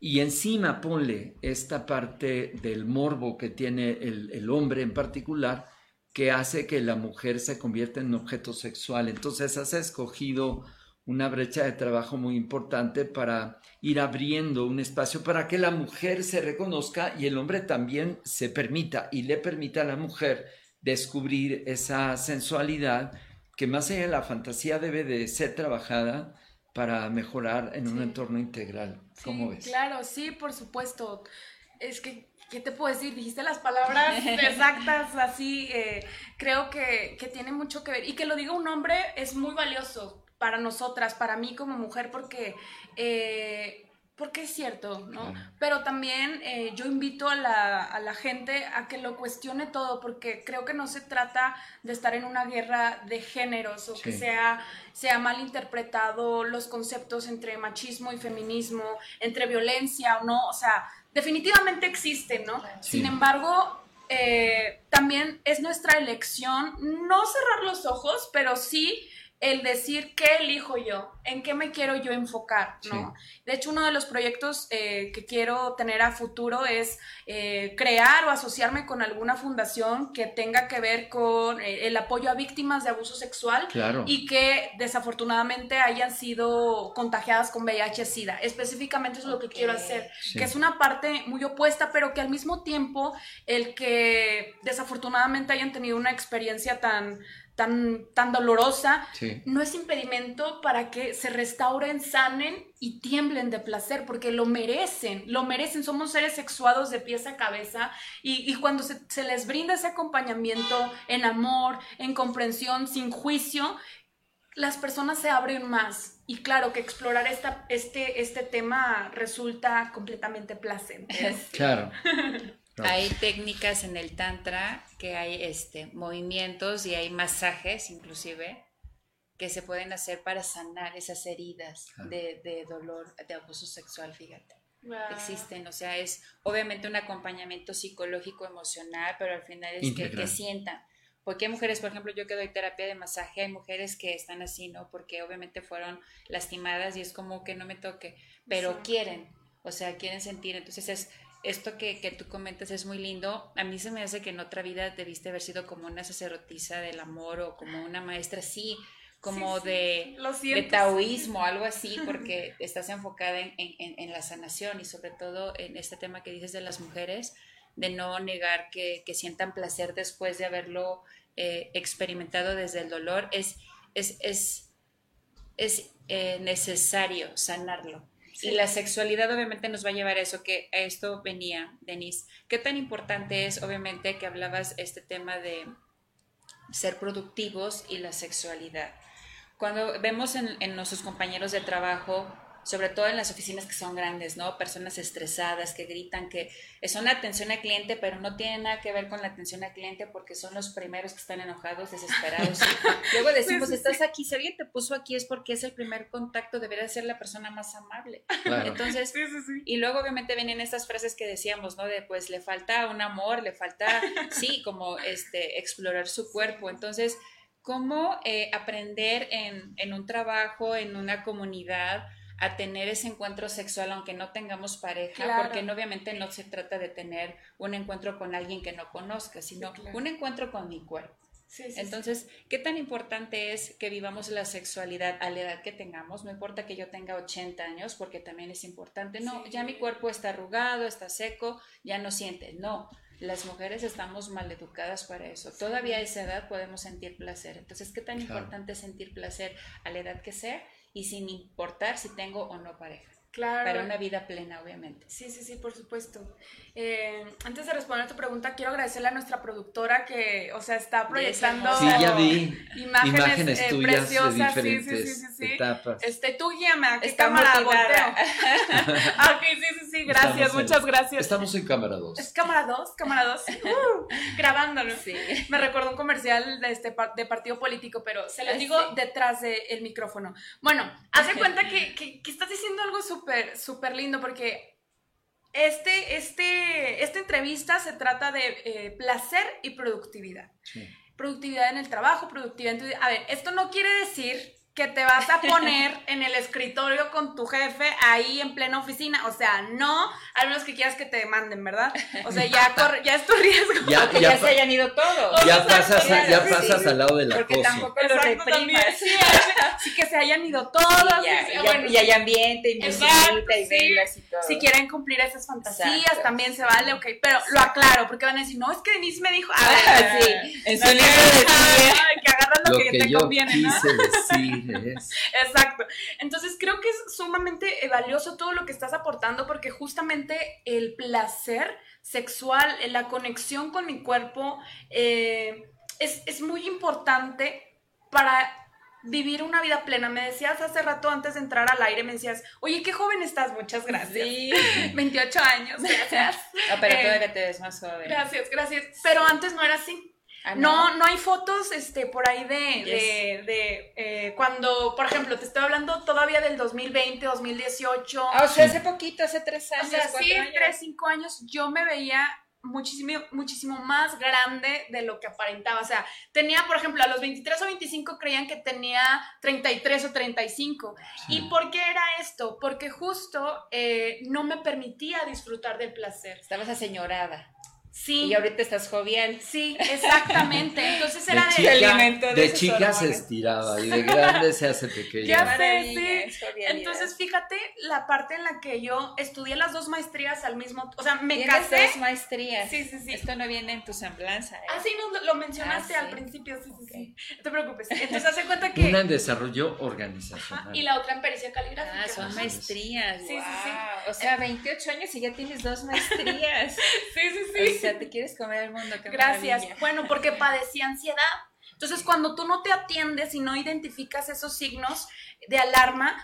Y encima ponle esta parte del morbo que tiene el, el hombre en particular, que hace que la mujer se convierta en objeto sexual. Entonces has escogido una brecha de trabajo muy importante para ir abriendo un espacio para que la mujer se reconozca y el hombre también se permita y le permita a la mujer descubrir esa sensualidad que más allá de la fantasía debe de ser trabajada para mejorar en un entorno integral. ¿Cómo ves? Claro, sí, por supuesto. Es que ¿qué te puedo decir? Dijiste las palabras [laughs] exactas, así, eh, creo que, que, tiene mucho que ver. Y que lo diga un hombre es muy valioso, para nosotras, para mí como mujer, porque, eh, porque es cierto, ¿no? Pero también eh, yo invito a la, gente a que lo cuestione todo, porque creo que no se trata de estar en una guerra de géneros o que sea, sea mal interpretado los conceptos entre machismo y feminismo, entre violencia o no, o sea, definitivamente existen, ¿no? Sin embargo, eh, también es nuestra elección no cerrar los ojos, pero sí el decir qué elijo yo, en qué me quiero yo enfocar, ¿no? De hecho, uno de los proyectos eh, que quiero tener a futuro es eh, crear o asociarme con alguna fundación que tenga que ver con eh, el apoyo a víctimas de abuso sexual y que desafortunadamente hayan sido contagiadas con VIH-Sida. Específicamente es lo que quiero hacer, que es una parte muy opuesta, pero que al mismo tiempo el que desafortunadamente hayan tenido una experiencia tan tan, tan dolorosa, no es impedimento para que se restauren, sanen y tiemblen de placer, porque lo merecen, lo merecen, somos seres sexuados de pies a cabeza y, cuando se, les brinda ese acompañamiento en amor, en comprensión, sin juicio, las personas se abren más. Y claro que explorar esta, este, este tema resulta completamente placentero. Claro. [laughs] Hay técnicas en el tantra que hay este, movimientos y hay masajes inclusive que se pueden hacer para sanar esas heridas de, dolor, de abuso sexual, fíjate. Existen, o sea, es obviamente un acompañamiento psicológico, emocional, pero al final es que, que, sientan. Porque hay mujeres, por ejemplo, yo que doy terapia de masaje, hay mujeres que están así, ¿no? Porque obviamente fueron lastimadas y es como que no me toque, pero quieren, o sea, quieren sentir. Entonces es esto que, que, tú comentas es muy lindo. A mí se me hace que en otra vida debiste haber sido como una sacerdotisa del amor o como una maestra, sí, como De, de taoísmo, algo así, [laughs] porque estás enfocada en, en, en, la sanación y sobre todo en este tema que dices de las mujeres, de no negar que, que sientan placer después de haberlo eh, experimentado desde el dolor. Es, es, es, es eh, necesario sanarlo y la sexualidad obviamente nos va a llevar a eso, que a esto venía, Denise. ¿Qué tan importante es, obviamente, que hablabas este tema de ser productivos y la sexualidad? Cuando vemos en, en nuestros compañeros de trabajo sobre todo en las oficinas que son grandes, ¿no? Personas estresadas que gritan que son atención al cliente, pero no tiene nada que ver con la atención al cliente porque son los primeros que están enojados, desesperados. [laughs] Luego decimos, estás aquí, si alguien te puso aquí es porque es el primer contacto, debería ser la persona más amable. Entonces, y luego obviamente vienen estas frases que decíamos, ¿no? De pues le falta un amor, le falta, [laughs] sí, como este, explorar su cuerpo. Entonces, ¿cómo eh, aprender en, en un trabajo, en una comunidad? A tener ese encuentro sexual aunque no tengamos pareja, porque obviamente no se trata de tener un encuentro con alguien que no conozca, sino un encuentro con mi cuerpo. Entonces, ¿qué tan importante es que vivamos la sexualidad a la edad que tengamos? No importa que yo tenga 80 años, porque también es importante. No, ya mi cuerpo está arrugado, está seco, ya no siente. No, las mujeres estamos mal educadas para eso. Todavía a esa edad podemos sentir placer. Entonces, ¿qué tan importante es sentir placer a la edad que sea? Y sin importar si tengo o no pareja. Claro. Para una vida plena, obviamente. Sí, sí, sí, por supuesto. Eh, antes de responder a tu pregunta, quiero agradecerle a nuestra productora que, o sea, está proyectando sí, ya vi. imágenes, eh, preciosas, de diferentes sí, sí, etapas. Este, tú guíame a qué cámara volteo. [laughs] Ok, sí, sí, sí, gracias, muchas gracias. Estamos en cámara 2. ¿Es cámara 2? Cámara 2. Uh, grabándolo. Sí. Me recordó un comercial de, este, de partido político, pero se los digo detrás del micrófono. Bueno, haz de cuenta que, que, que estás diciendo algo súper, súper lindo porque este, este, esta entrevista se trata de eh, placer y productividad. Productividad en el trabajo, productividad en tu... A ver, esto no quiere decir que te vas a poner en el escritorio con tu jefe ahí en plena oficina. O sea, no, al menos que quieras que te demanden, ¿verdad? O sea, ya, [laughs] ya es tu riesgo. Ya, que ya, se hayan ido todos. Ya pasas, ya pasas al lado de la Porque tampoco lo reprimas. [laughs] Sí, sí, que se hayan ido todos. Y, hay ambiente y musiquita y velas y todo. Si quieren cumplir esas fantasías, también se vale, ok. Pero lo aclaro, porque van a decir, no, es que Denise me dijo... Ah, sí, en su libro de [laughs] Lo, que, que, te conviene, ¿no? decir. [laughs] Exacto. Entonces creo que es sumamente valioso todo lo que estás aportando porque justamente el placer sexual, la conexión con mi cuerpo eh, es, muy importante para vivir una vida plena. Me decías hace rato antes de entrar al aire, me decías, oye, qué joven estás, muchas gracias. Sí. [laughs] 28 años, gracias. [laughs] pero eh, todavía te ves más joven. Gracias, gracias. Pero antes no era así. Ah, no. no. hay fotos este, por ahí de, de, eh, cuando, por ejemplo, te estoy hablando todavía del 2020, 2018. Ah, o sea, hace poquito, hace tres años. O sea, sí, tres, cinco años, yo me veía muchísimo, muchísimo más grande de lo que aparentaba. O sea, tenía, por ejemplo, a los 23 o 25 creían que tenía 33 o 35. ¿Y por qué era esto? Porque justo eh, no me permitía disfrutar del placer. Estabas aseñorada. Sí. Y ahorita estás jovial. Sí, exactamente. Entonces era de, alimento de, de chica se estiraba y de grande se hace pequeña. Ya sé, sí. Entonces, fíjate la parte en la que yo estudié las dos maestrías al mismo, o sea, me casé. dos maestrías. Sí, sí, sí. Esto no viene en tu semblanza. ¿eh? Ah, sí, no, lo mencionaste ah, al principio, sí, sí, sí. No te preocupes. [laughs] Entonces, hace cuenta que una en desarrollo organizacional y la otra en pericia caligráfica. Ah, son maestrías. Sí, sí, sí. O sea, 28 años y ya tienes dos maestrías. [laughs] sí, sí, sí sea, te quieres comer el mundo. Gracias. Bueno, porque padecía ansiedad. Entonces, cuando tú no te atiendes y no identificas esos signos de alarma,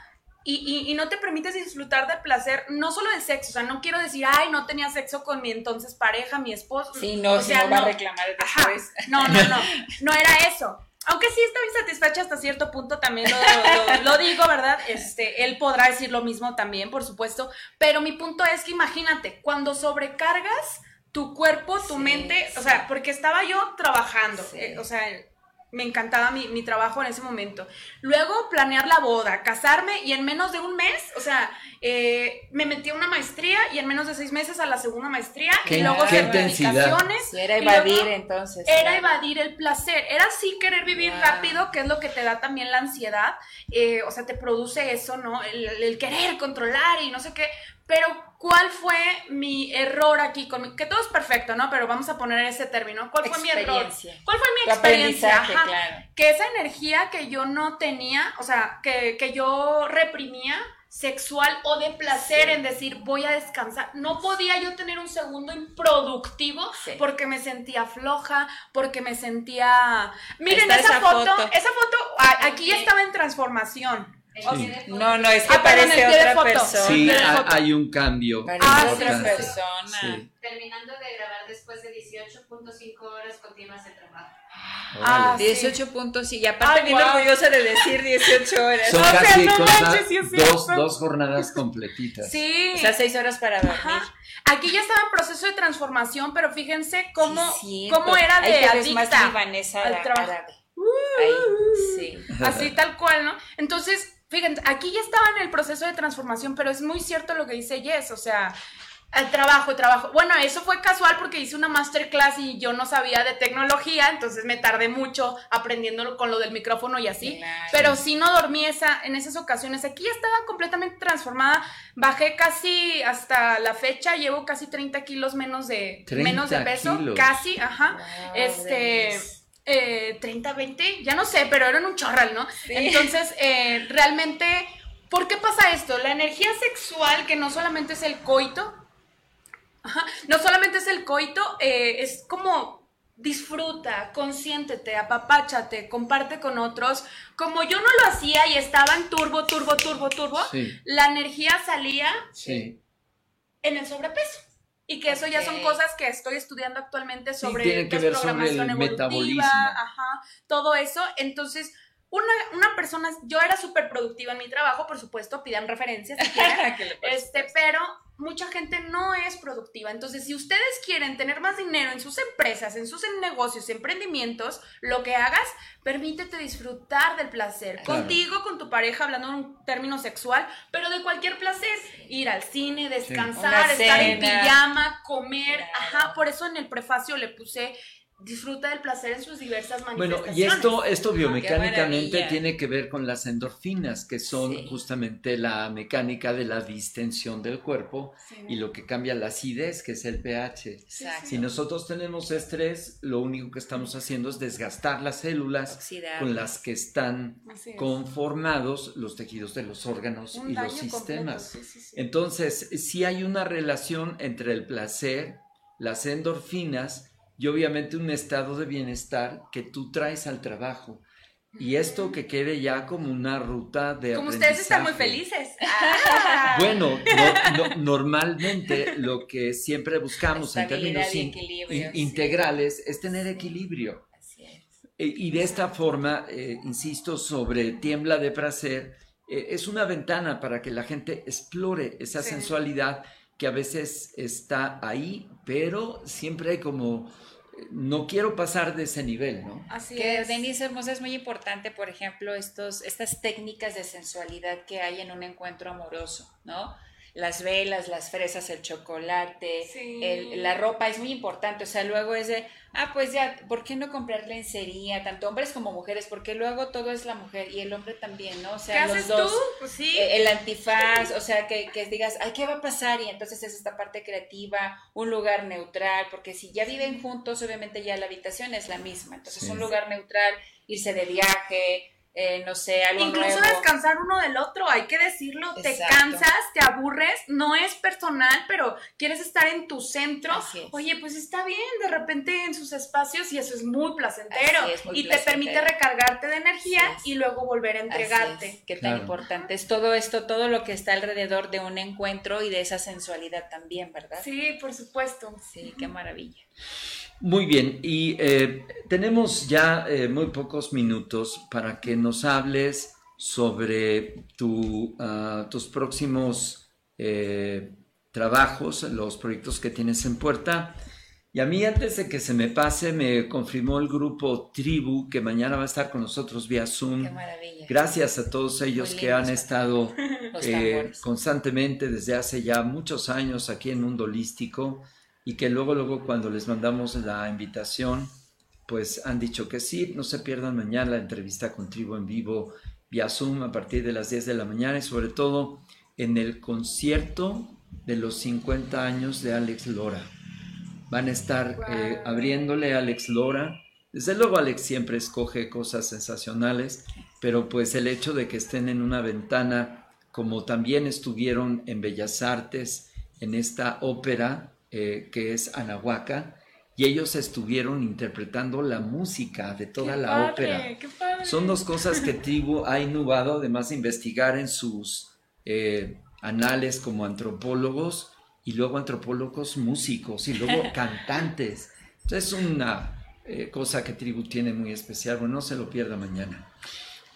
y, y, no te permites disfrutar del placer, no solo del sexo, o sea, no quiero decir, ay, no tenía sexo con mi entonces pareja, mi esposo. Sí, no, o sea, no va a reclamar después. no, no, no, [laughs] no era eso. Aunque sí estaba insatisfecha hasta cierto punto, también lo, lo, digo, ¿verdad? Este, él podrá decir lo mismo también, por supuesto, pero mi punto es que imagínate, cuando sobrecargas tu cuerpo, tu mente, o sea, porque estaba yo trabajando, eh, o sea, me encantaba mi, mi, trabajo en ese momento. Luego planear la boda, casarme y en menos de un mes, o sea, eh, me metí a una maestría y en menos de seis meses a la segunda maestría y luego certificaciones. era evadir entonces. Era evadir el placer, era así querer vivir rápido, que es lo que te da también la ansiedad, eh, o sea, te produce eso, ¿no? el querer controlar y no sé qué, pero, ¿cuál fue mi error aquí? Con que todo es perfecto, ¿no? Pero vamos a poner ese término. ¿Cuál fue mi error? ¿Cuál fue mi experiencia? Que esa energía que yo no tenía, o sea, que, que yo reprimía sexual o de placer en decir voy a descansar. No podía yo tener un segundo improductivo porque me sentía floja, porque me sentía... Miren esa, foto, esa foto, aquí estaba en transformación. No, no, es que parece otra persona. Sí, hay un cambio. Parece otra persona. Terminando de grabar después de 18.5 horas continuas de trabajo. Ah, 18 puntos y aparte bien orgullosa de decir 18 horas. Son casi dos, dos, jornadas completitas. Sí. O sea, 6 horas para dormir. Aquí ya estaba en proceso de transformación, pero fíjense cómo, cómo era de adicta Vanessa al trabajo. sí. Así tal cual, ¿no? Entonces, fíjense, aquí ya estaba en el proceso de transformación, pero es muy cierto lo que dice Jess, o sea, el trabajo, el trabajo. Bueno, eso fue casual porque hice una masterclass y yo no sabía de tecnología, entonces me tardé mucho aprendiéndolo con lo del micrófono y así. Pero sí no dormí esa, en esas ocasiones. Aquí estaba completamente transformada. Bajé casi hasta la fecha, llevo casi 30 kilos menos de, menos de peso. Casi, ajá. este eh, 30, 20, ya no sé, pero eran un chorral, ¿no? Entonces, eh, realmente, ¿por qué pasa esto? La energía sexual, que no solamente es el coito, no solamente es el coito, eh, es como disfruta, consiéntete, apapáchate, comparte con otros. Como yo no lo hacía y estaba en turbo, turbo, turbo, turbo, la energía salía en el sobrepeso y que eso ya son cosas que estoy estudiando actualmente sobre sí, que ver programación sobre el metabolismo. Ajá, todo eso. Entonces, una, una persona, yo era súper productiva en mi trabajo, por supuesto, pidan referencias si [laughs] este, pero mucha gente no es productiva. Entonces, si ustedes quieren tener más dinero en sus empresas, en sus negocios, emprendimientos, lo que hagas, permítete disfrutar del placer. Contigo, con tu pareja, hablando en un término sexual, pero de cualquier placer. Ir al cine, descansar, estar en pijama, comer. Ajá, por eso en el prefacio le puse disfruta del placer en sus diversas manifestaciones. Bueno, y esto, esto biomecánicamente tiene que ver con las endorfinas, que son justamente la mecánica de la distensión del cuerpo y lo que cambia la acidez, que es el pH. Si nosotros tenemos estrés, lo único que estamos haciendo es desgastar las células con las que están conformados los tejidos de los órganos y los sistemas. Entonces, si hay una relación entre el placer, las endorfinas, y obviamente un estado de bienestar que tú traes al trabajo. Y esto que quede ya como una ruta de Como ustedes están muy felices. [laughs] Bueno, normalmente lo que siempre buscamos en términos integrales es tener equilibrio. E, y de esta forma, eh, insisto, sobre tiembla de placer, eh, es una ventana para que la gente explore esa sensualidad que a veces está ahí, pero siempre hay como no quiero pasar de ese nivel, ¿no? Así que, es. Denise Hermosa, es muy importante, por ejemplo, estos, estas técnicas de sensualidad que hay en un encuentro amoroso, ¿no? Las velas, las fresas, el chocolate, la ropa es muy importante. O sea, luego es de, ah, pues ya, ¿por qué no comprar lencería? Tanto hombres como mujeres, porque luego todo es la mujer y el hombre también, ¿no? O sea, ¿Qué los dos. Tú? Pues sí. Eh, el antifaz, o sea, que, que, digas, ay, ¿qué va a pasar? Y entonces es esta parte creativa, un lugar neutral, porque si ya viven juntos, obviamente ya la habitación es la misma. Entonces, un lugar neutral, irse de viaje eh, no sé, algo Incluso descansar uno del otro, hay que decirlo, te cansas, te aburres, no es personal, pero quieres estar en tu centro. Oye, pues está bien, de repente en sus espacios y eso es muy placentero y te permite recargarte de energía y luego volver a entregarte. Qué tan importante es todo esto, todo lo que está alrededor de un encuentro y de esa sensualidad también, ¿verdad? Sí, por supuesto. Sí, qué maravilla. Muy bien, y eh, tenemos ya eh, muy pocos minutos para que nos hables sobre ah, tus próximos eh, trabajos, los proyectos que tienes en puerta. Y a mí antes de que se me pase, me confirmó el grupo Tribu que mañana va a estar con nosotros vía Zoom. Qué maravilla. Gracias a todos ellos que han estado [laughs] eh, constantemente desde hace ya muchos años aquí en Mundo Holístico y que luego, luego cuando les mandamos la invitación, pues han dicho que sí, no se pierdan mañana la entrevista con Tribu en vivo vía Zoom a partir de las 10 de la mañana y sobre todo en el concierto de los 50 años de Alex Lora. Van a estar eh, abriéndole a Alex Lora. Desde luego Alex siempre escoge cosas sensacionales, pero pues el hecho de que estén en una ventana, como también estuvieron en Bellas Artes, en esta ópera eh, que es Anahuaca, y ellos estuvieron interpretando la música de toda Qué la padre, ópera. qué padre. Son dos cosas que Tribu ha innovado, además de investigar en sus eh, anales como antropólogos y luego antropólogos músicos y luego [laughs] cantantes. Entonces, es una eh, cosa que Tribu tiene muy especial. Bueno, no se lo pierda mañana.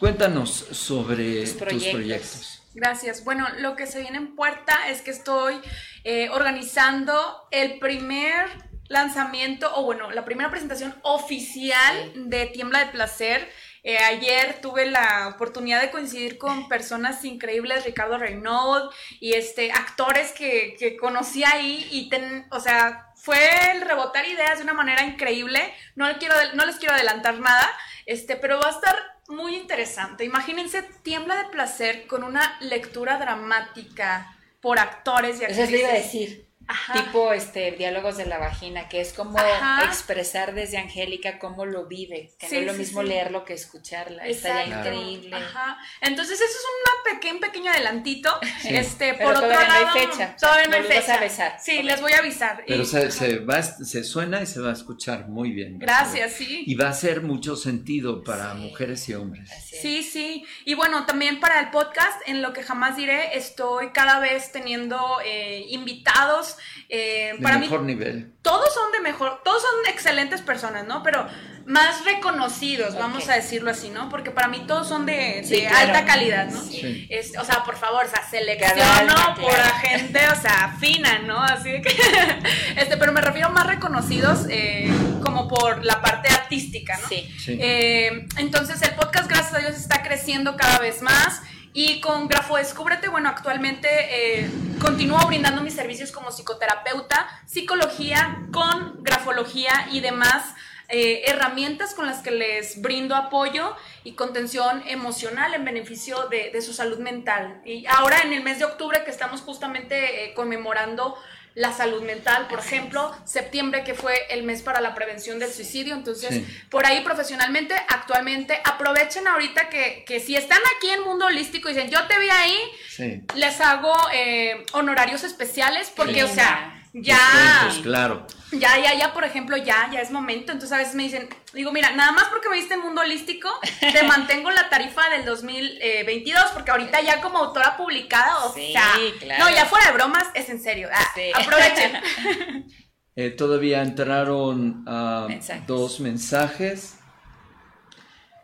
Cuéntanos sobre Tus tus proyectos. Gracias. Bueno, lo que se viene en puerta es que estoy eh, organizando el primer lanzamiento, o bueno, la primera presentación oficial de Tiembla de Placer. Eh, ayer tuve la oportunidad de coincidir con personas increíbles, Ricardo Reynaud y este, actores que, que conocí ahí y, ten- o sea, fue el rebotar ideas de una manera increíble. No, quiero, no les quiero adelantar nada, este, pero va a estar muy interesante. Imagínense Tiembla de Placer con una lectura dramática por actores y Eso actrices. le iba a decir. Ajá. Tipo este diálogos de la vagina, que es como Ajá. expresar desde Angélica cómo lo vive, que Sí, no es lo sí, mismo sí. leerlo que escucharla. Está ya increíble. Ajá. Entonces, eso es una pequeña, un pequeño adelantito. [laughs] Sí. Este, Pero por otro todavía no hay lado, fecha. Todavía no hay vas fecha. a avisar. Sí, les voy a avisar. Pero Y- se, se va, a- se suena y se va a escuchar muy bien. Gracias, sí. Y va a hacer mucho sentido para Sí. mujeres y hombres. Sí, sí. Y bueno, también para el podcast, en lo que jamás diré, estoy cada vez teniendo eh, invitados. Eh, De para mí, mejor nivel. todos son de mejor, todos son excelentes personas, ¿no? Pero más reconocidos, vamos a decirlo así, ¿no? Porque para mí todos son de, Sí, de claro. alta calidad, ¿no? Sí. Es- o sea, por favor, o sea, selecciono por claro. gente, o sea, fina, ¿no? Así de que, [laughs] este, pero me refiero más reconocidos eh, como por la parte artística, ¿no? Sí. Sí. Eh, entonces el podcast, gracias a Dios, está creciendo cada vez más. Y con Grafo Descúbrete, bueno, actualmente eh, continúo brindando mis servicios como psicoterapeuta, psicología con grafología y demás eh, herramientas con las que les brindo apoyo y contención emocional en beneficio de, su salud mental. Y ahora en el mes de octubre que estamos justamente eh, conmemorando la salud mental, por ejemplo, septiembre que fue el mes para la prevención del suicidio, entonces Sí. por ahí profesionalmente, actualmente, aprovechen ahorita que, que si están aquí en Mundo Holístico y dicen, yo te vi ahí, Sí. les hago eh, honorarios especiales porque, o sea, ya, claro. ya, ya, ya, por ejemplo, ya, ya es momento. Entonces a veces me dicen, digo, mira, nada más porque me diste en Mundo Holístico, te [laughs] mantengo la tarifa del 2022 porque ahorita ya como autora publicada, o Sí, sea, claro. no, ya fuera de bromas, es en serio. Ah, Sí. Aprovechen. [laughs] Eh, todavía entraron ah, Mensajes. dos mensajes.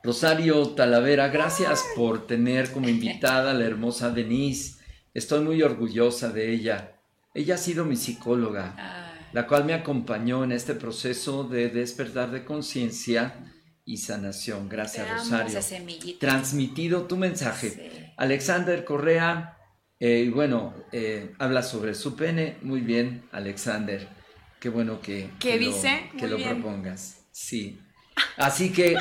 Rosario Talavera, gracias por tener como invitada a la hermosa Denise. Estoy muy orgullosa de ella. Ella ha sido mi psicóloga, la cual me acompañó en este proceso de despertar de conciencia y sanación. Gracias, Te Rosario. Transmitido tu mensaje. Sí. Alexander Correa, eh, bueno, eh, habla sobre su pene. Muy bien, Alexander. Qué bueno que, ¿Qué que dice? lo, que lo propongas. Sí. Así que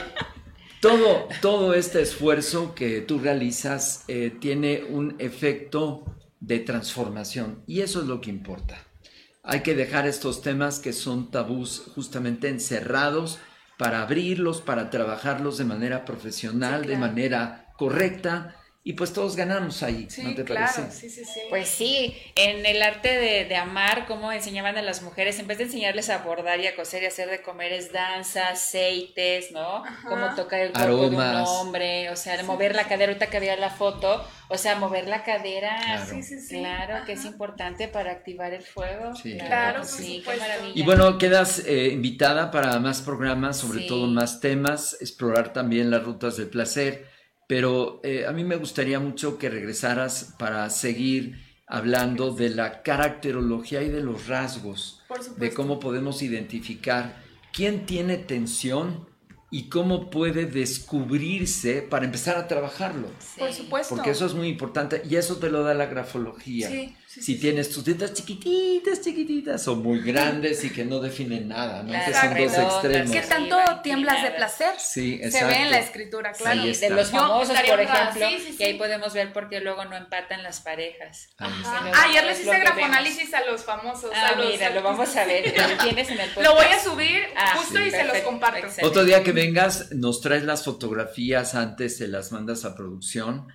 todo, todo este esfuerzo que tú realizas eh, tiene un efecto de transformación y eso es lo que importa. Hay que dejar estos temas que son tabús justamente encerrados para abrirlos, para trabajarlos de manera profesional, Sí, de manera correcta y pues todos ganamos ahí, Sí, ¿no te claro, parece? sí, sí, sí. Pues sí, en el arte de, de amar, como enseñaban a las mujeres, en vez de enseñarles a bordar y a coser y a hacer de comer, es danza, aceites, ¿no? Ajá. Cómo tocar el cuerpo de un hombre, o sea, de mover la cadera, ahorita que había la foto, o sea, mover la cadera, Claro. Sí, sí, sí. claro que es importante para activar el fuego. Sí, Claro, sí, qué maravilla. Y bueno, quedas eh, invitada para más programas, sobre Sí. todo más temas, explorar también las rutas del placer, pero eh, a mí me gustaría mucho que regresaras para seguir hablando de la caracterología y de los rasgos. Por Por supuesto. de cómo podemos identificar quién tiene tensión y cómo puede descubrirse para empezar a trabajarlo. Por supuesto. Porque eso es muy importante y eso te lo da la grafología. Sí, sí, si sí, tienes tus dientes chiquititas, chiquititas o muy grandes y que no definen nada, ¿no? que son dos redondas, extremos. ¿Qué Sí, tanto tiemblas de placer? Sí, Se exacto. ve en la escritura, claro. Sí, de los famosos, por ejemplo, sí, sí, sí. y ahí podemos ver por qué luego no empatan las parejas. Ajá. Ah, ayer es les hice que grafoanálisis a los famosos. Ah, a los mira, lo vamos a ver. Lo tienes en el [laughs] Lo voy a podcast. subir Ah, justo sí, y se los perfecto, comparto. excelente. Otro día que vengas, nos traes las fotografías antes, se las mandas a producción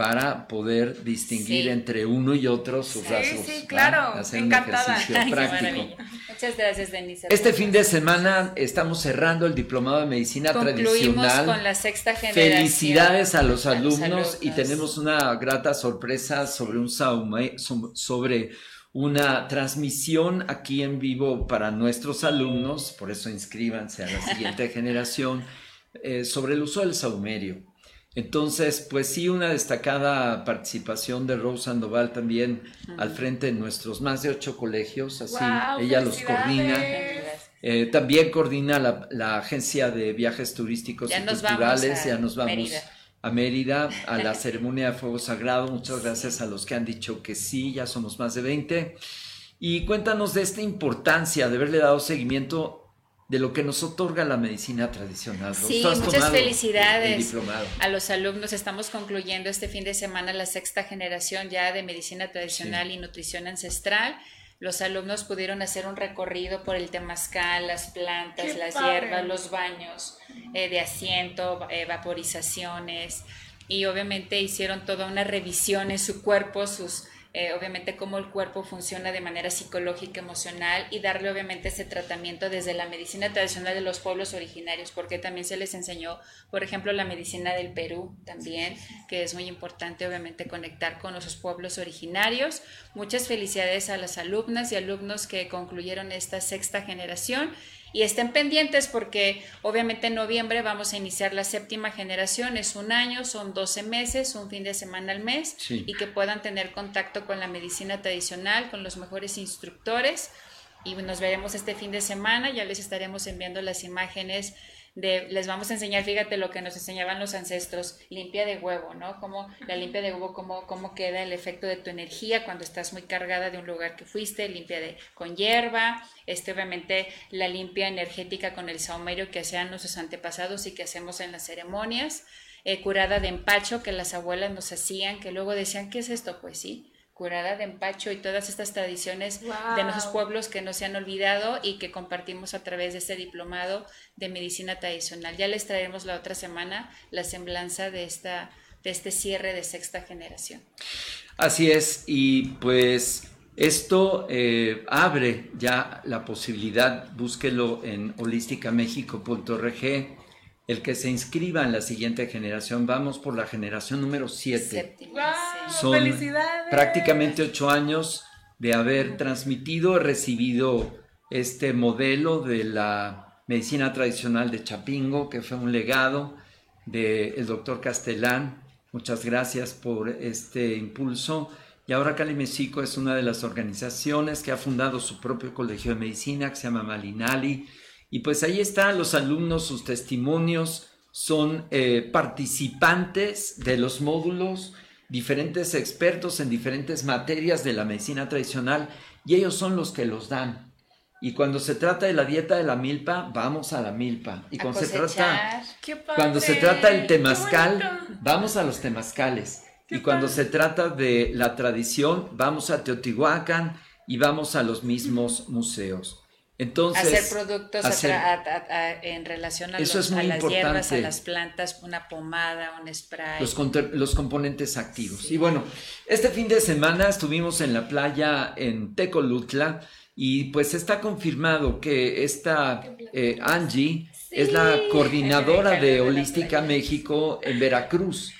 para poder distinguir Sí. entre uno y otro sus Sí, rasgos. sí, claro, Hacer un encantada. ejercicio Ay, qué práctico. Muchas gracias, Denise. Este fin de semana estamos cerrando el diplomado de medicina Concluimos tradicional. con la sexta generación. Felicidades a los A los alumnos y tenemos una grata sorpresa sobre un saume- sobre una transmisión aquí en vivo para nuestros alumnos, por eso inscríbanse a la siguiente [laughs] generación, eh, sobre el uso del saumerio. Entonces, pues sí, una destacada participación de Rose Sandoval también al frente de nuestros más de ocho colegios, así ella los coordina. Eh, también coordina la, la agencia de viajes turísticos Ya y nos vamos culturales. a ya nos vamos Mérida. a Mérida, a la [laughs] ceremonia de fuego sagrado. Muchas gracias a los que han dicho que sí, ya somos más de 20. Y cuéntanos de esta importancia de haberle dado seguimiento de lo que nos otorga la medicina tradicional. Sí, muchas felicidades. el. A los alumnos estamos concluyendo este fin de semana la sexta generación ya de medicina tradicional y nutrición ancestral. Los alumnos pudieron hacer un recorrido por el temazcal, las plantas, ¡Qué las padre! hierbas, los baños eh, de asiento, eh, vaporizaciones y obviamente hicieron toda una revisión en su cuerpo, sus eh, obviamente cómo el cuerpo funciona de manera psicológica, emocional y darle obviamente ese tratamiento desde la medicina tradicional de los pueblos originarios, porque también se les enseñó, por ejemplo, la medicina del Perú también, que es muy importante obviamente conectar con esos pueblos originarios. Muchas felicidades a las alumnas y alumnos que concluyeron esta sexta generación y estén pendientes porque obviamente en noviembre vamos a iniciar la séptima generación, es un año, son 12 meses, un fin de semana al mes Sí. y que puedan tener contacto con la medicina tradicional, con los mejores instructores y nos veremos este fin de semana, ya les estaremos enviando las imágenes de, les vamos a enseñar, fíjate lo que nos enseñaban los ancestros, limpia de huevo, ¿no? Cómo la limpia de huevo, cómo, cómo queda el efecto de tu energía cuando estás muy cargada de un lugar que fuiste, limpia de, con hierba, este obviamente la limpia energética con el saumerio que hacían nuestros antepasados y que hacemos en las ceremonias, eh, curada de empacho que las abuelas nos hacían, que luego decían, ¿qué es esto? Pues sí, curada de empacho y todas estas tradiciones de nuestros pueblos que no se han olvidado y que compartimos a través de este diplomado de medicina tradicional. Ya les traeremos la otra semana la semblanza de, esta, de este cierre de sexta generación. Así es, y pues esto eh, abre ya la posibilidad, búsquelo en holísticamexico.org, el que se inscriba en la siguiente generación. Vamos por la generación número 7. Séptima, Guau. sí. Son ¡Felicidades! prácticamente ocho años de haber transmitido, recibido este modelo de la medicina tradicional de Chapingo, que fue un legado del doctor Castellán. Muchas gracias por este impulso. Y ahora Cali Mexico es una de las organizaciones que ha fundado su propio colegio de medicina que se llama Malinali. Y pues ahí están los alumnos, sus testimonios, son eh, participantes de los módulos, diferentes expertos en diferentes materias de la medicina tradicional y ellos son los que los dan. Y cuando se trata de la dieta de la milpa, vamos a la milpa. Y A cuando se trata cosechar. ¡Qué padre! cuando se trata del ¡Qué temazcal, vamos a los temazcales. Qué Y cuando padre. se trata de la tradición, vamos a Teotihuacán y vamos a los mismos museos. Entonces, hacer productos a hacer- tra- a- a- a- en relación a, Eso los- es muy a las hierbas, a las plantas, una pomada, un spray. los, los componentes activos. Sí. Y bueno, este fin de semana estuvimos en la playa en Tecolutla y pues está confirmado que esta eh, Angie es la coordinadora [laughs] de Holística. México en Veracruz.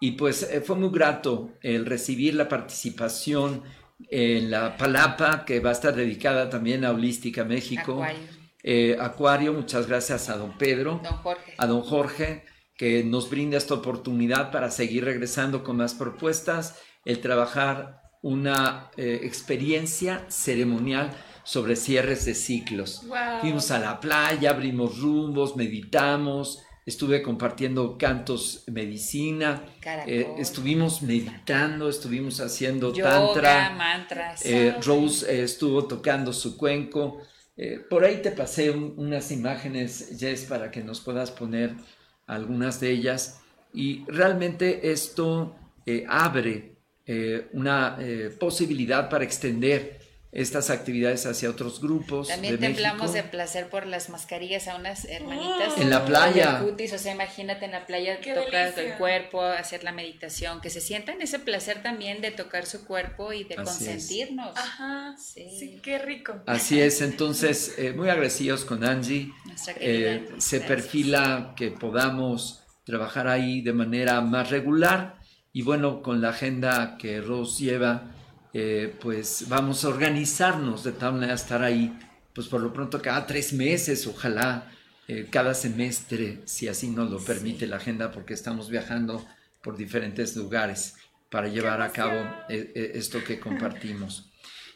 Y pues eh, fue muy grato el recibir la participación en la Palapa, que va a estar dedicada también a Holística México. Acuario. Eh, Acuario, muchas gracias a don Pedro Don Jorge. a don Jorge, que nos brinda esta oportunidad para seguir regresando con más propuestas, el trabajar una eh, experiencia ceremonial sobre cierres de ciclos. Wow. Fuimos a la playa, abrimos rumbos, meditamos, estuve compartiendo cantos medicina, eh, estuvimos meditando, estuvimos haciendo Yoga, tantra. mantras. Eh, Rose eh, estuvo tocando su cuenco. Eh, por ahí te pasé un- unas imágenes, Jess, para que nos puedas poner algunas de ellas. Y realmente esto abre una posibilidad para extender estas actividades hacia otros grupos. También de temblamos de México. placer por las mascarillas a unas hermanitas. En la playa. de cutis, o sea, imagínate en la playa Qué tocar delicia. el cuerpo, hacer la meditación, que se sientan ese placer también de tocar su cuerpo y de Así es. consentirnos. Ajá. Sí. Sí, qué rico. Así es, entonces, eh, muy agradecidos con Angie. Nuestra querida. Eh, se perfila que podamos trabajar ahí de manera más regular y bueno, con la agenda que Rose lleva, eh, pues vamos a organizarnos de tal manera a estar ahí, pues por lo pronto cada tres meses, ojalá eh, cada semestre, si así nos lo permite la agenda, porque estamos viajando por diferentes lugares para llevar a cabo eh, eh, esto que compartimos.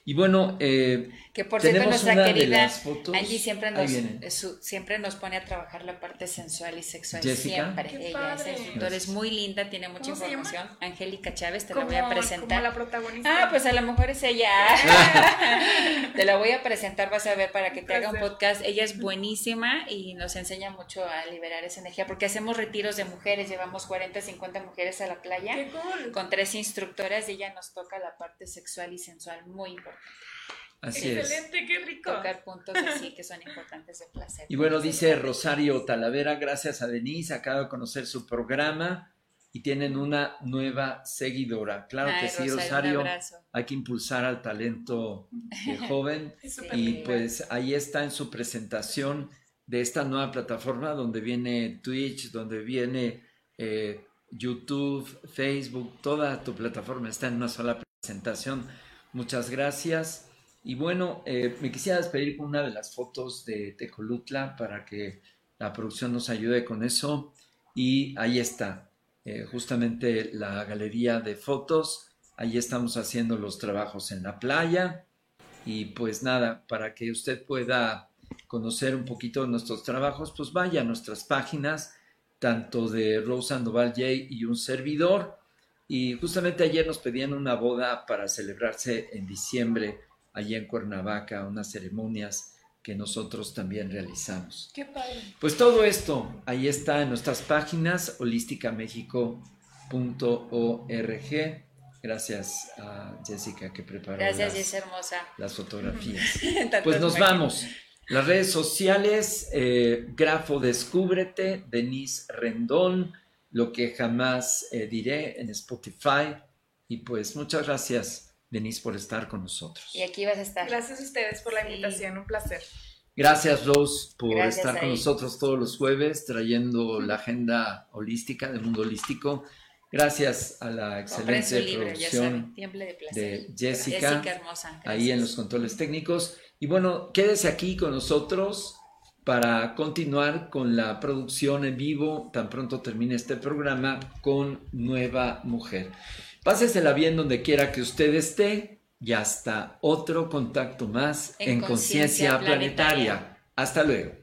Y bueno, eh, Que por cierto, tenemos nuestra una de querida las fotos. Angie siempre nos, su- siempre nos pone a trabajar la parte sensual y sexual. Jessica. Siempre. Qué Ella padre. es instructora, es muy linda, tiene mucha información. Angélica Chávez, te la Como, voy a como presentar. la protagonista. Ah, pues a lo mejor es ella. [laughs] [laughs] te la voy a presentar, vas a ver, para que te haga un podcast. Ella es buenísima y nos enseña mucho a liberar esa energía, porque hacemos retiros de mujeres, llevamos 40, 50 mujeres a la playa Qué cool. con tres instructoras y ella nos toca la parte sexual y sensual muy importante. Así es. Excelente, qué rico. Tocar puntos así que son importantes de placer. Y bueno, dice Rosario Talavera, gracias a Denise, acabo de conocer su programa y tienen una nueva seguidora. Claro Ay, que sí, Un Rosario, abrazo. hay que impulsar al talento eh, [laughs] joven y pues ahí está en su presentación de esta nueva plataforma donde viene Twitch, donde viene eh, YouTube, Facebook, toda tu plataforma está en una sola presentación. Muchas gracias. Y bueno, eh, me quisiera despedir con una de las fotos de Tecolutla para que la producción nos ayude con eso. Y ahí está, eh, justamente la galería de fotos. Ahí estamos haciendo los trabajos en la playa. Y pues nada, para que usted pueda conocer un poquito de nuestros trabajos, pues vaya a nuestras páginas, tanto de Rose Sandoval J y un servidor. Y justamente ayer nos pedían una boda para celebrarse en diciembre allí en Cuernavaca, unas ceremonias que nosotros también realizamos. Qué padre. Pues todo esto ahí está en nuestras páginas holisticamexico.org. Gracias a Jessica que preparó Gracias, las, Jess hermosa. las fotografías. [laughs] Pues nos vamos. Las redes sociales, eh, Grafo Descúbrete, Denise Rendón, Lo que jamás eh, diré en Spotify. Y pues muchas gracias, Denise, por estar con nosotros. Y aquí vas a estar. Gracias a ustedes por la Sí. invitación, un placer. Gracias, Rose, por Gracias, estar con nosotros todos los jueves, trayendo la agenda holística del mundo holístico. Gracias a la excelente libro, producción saben, de placer. de Jessica, Jessica hermosa. ahí en los controles técnicos. Y bueno, quédese aquí con nosotros para continuar con la producción en vivo, tan pronto termine este programa, con Nueva Mujer. Pásesela bien donde quiera que usted esté y hasta otro contacto más En en Conciencia. Planetaria. Hasta luego.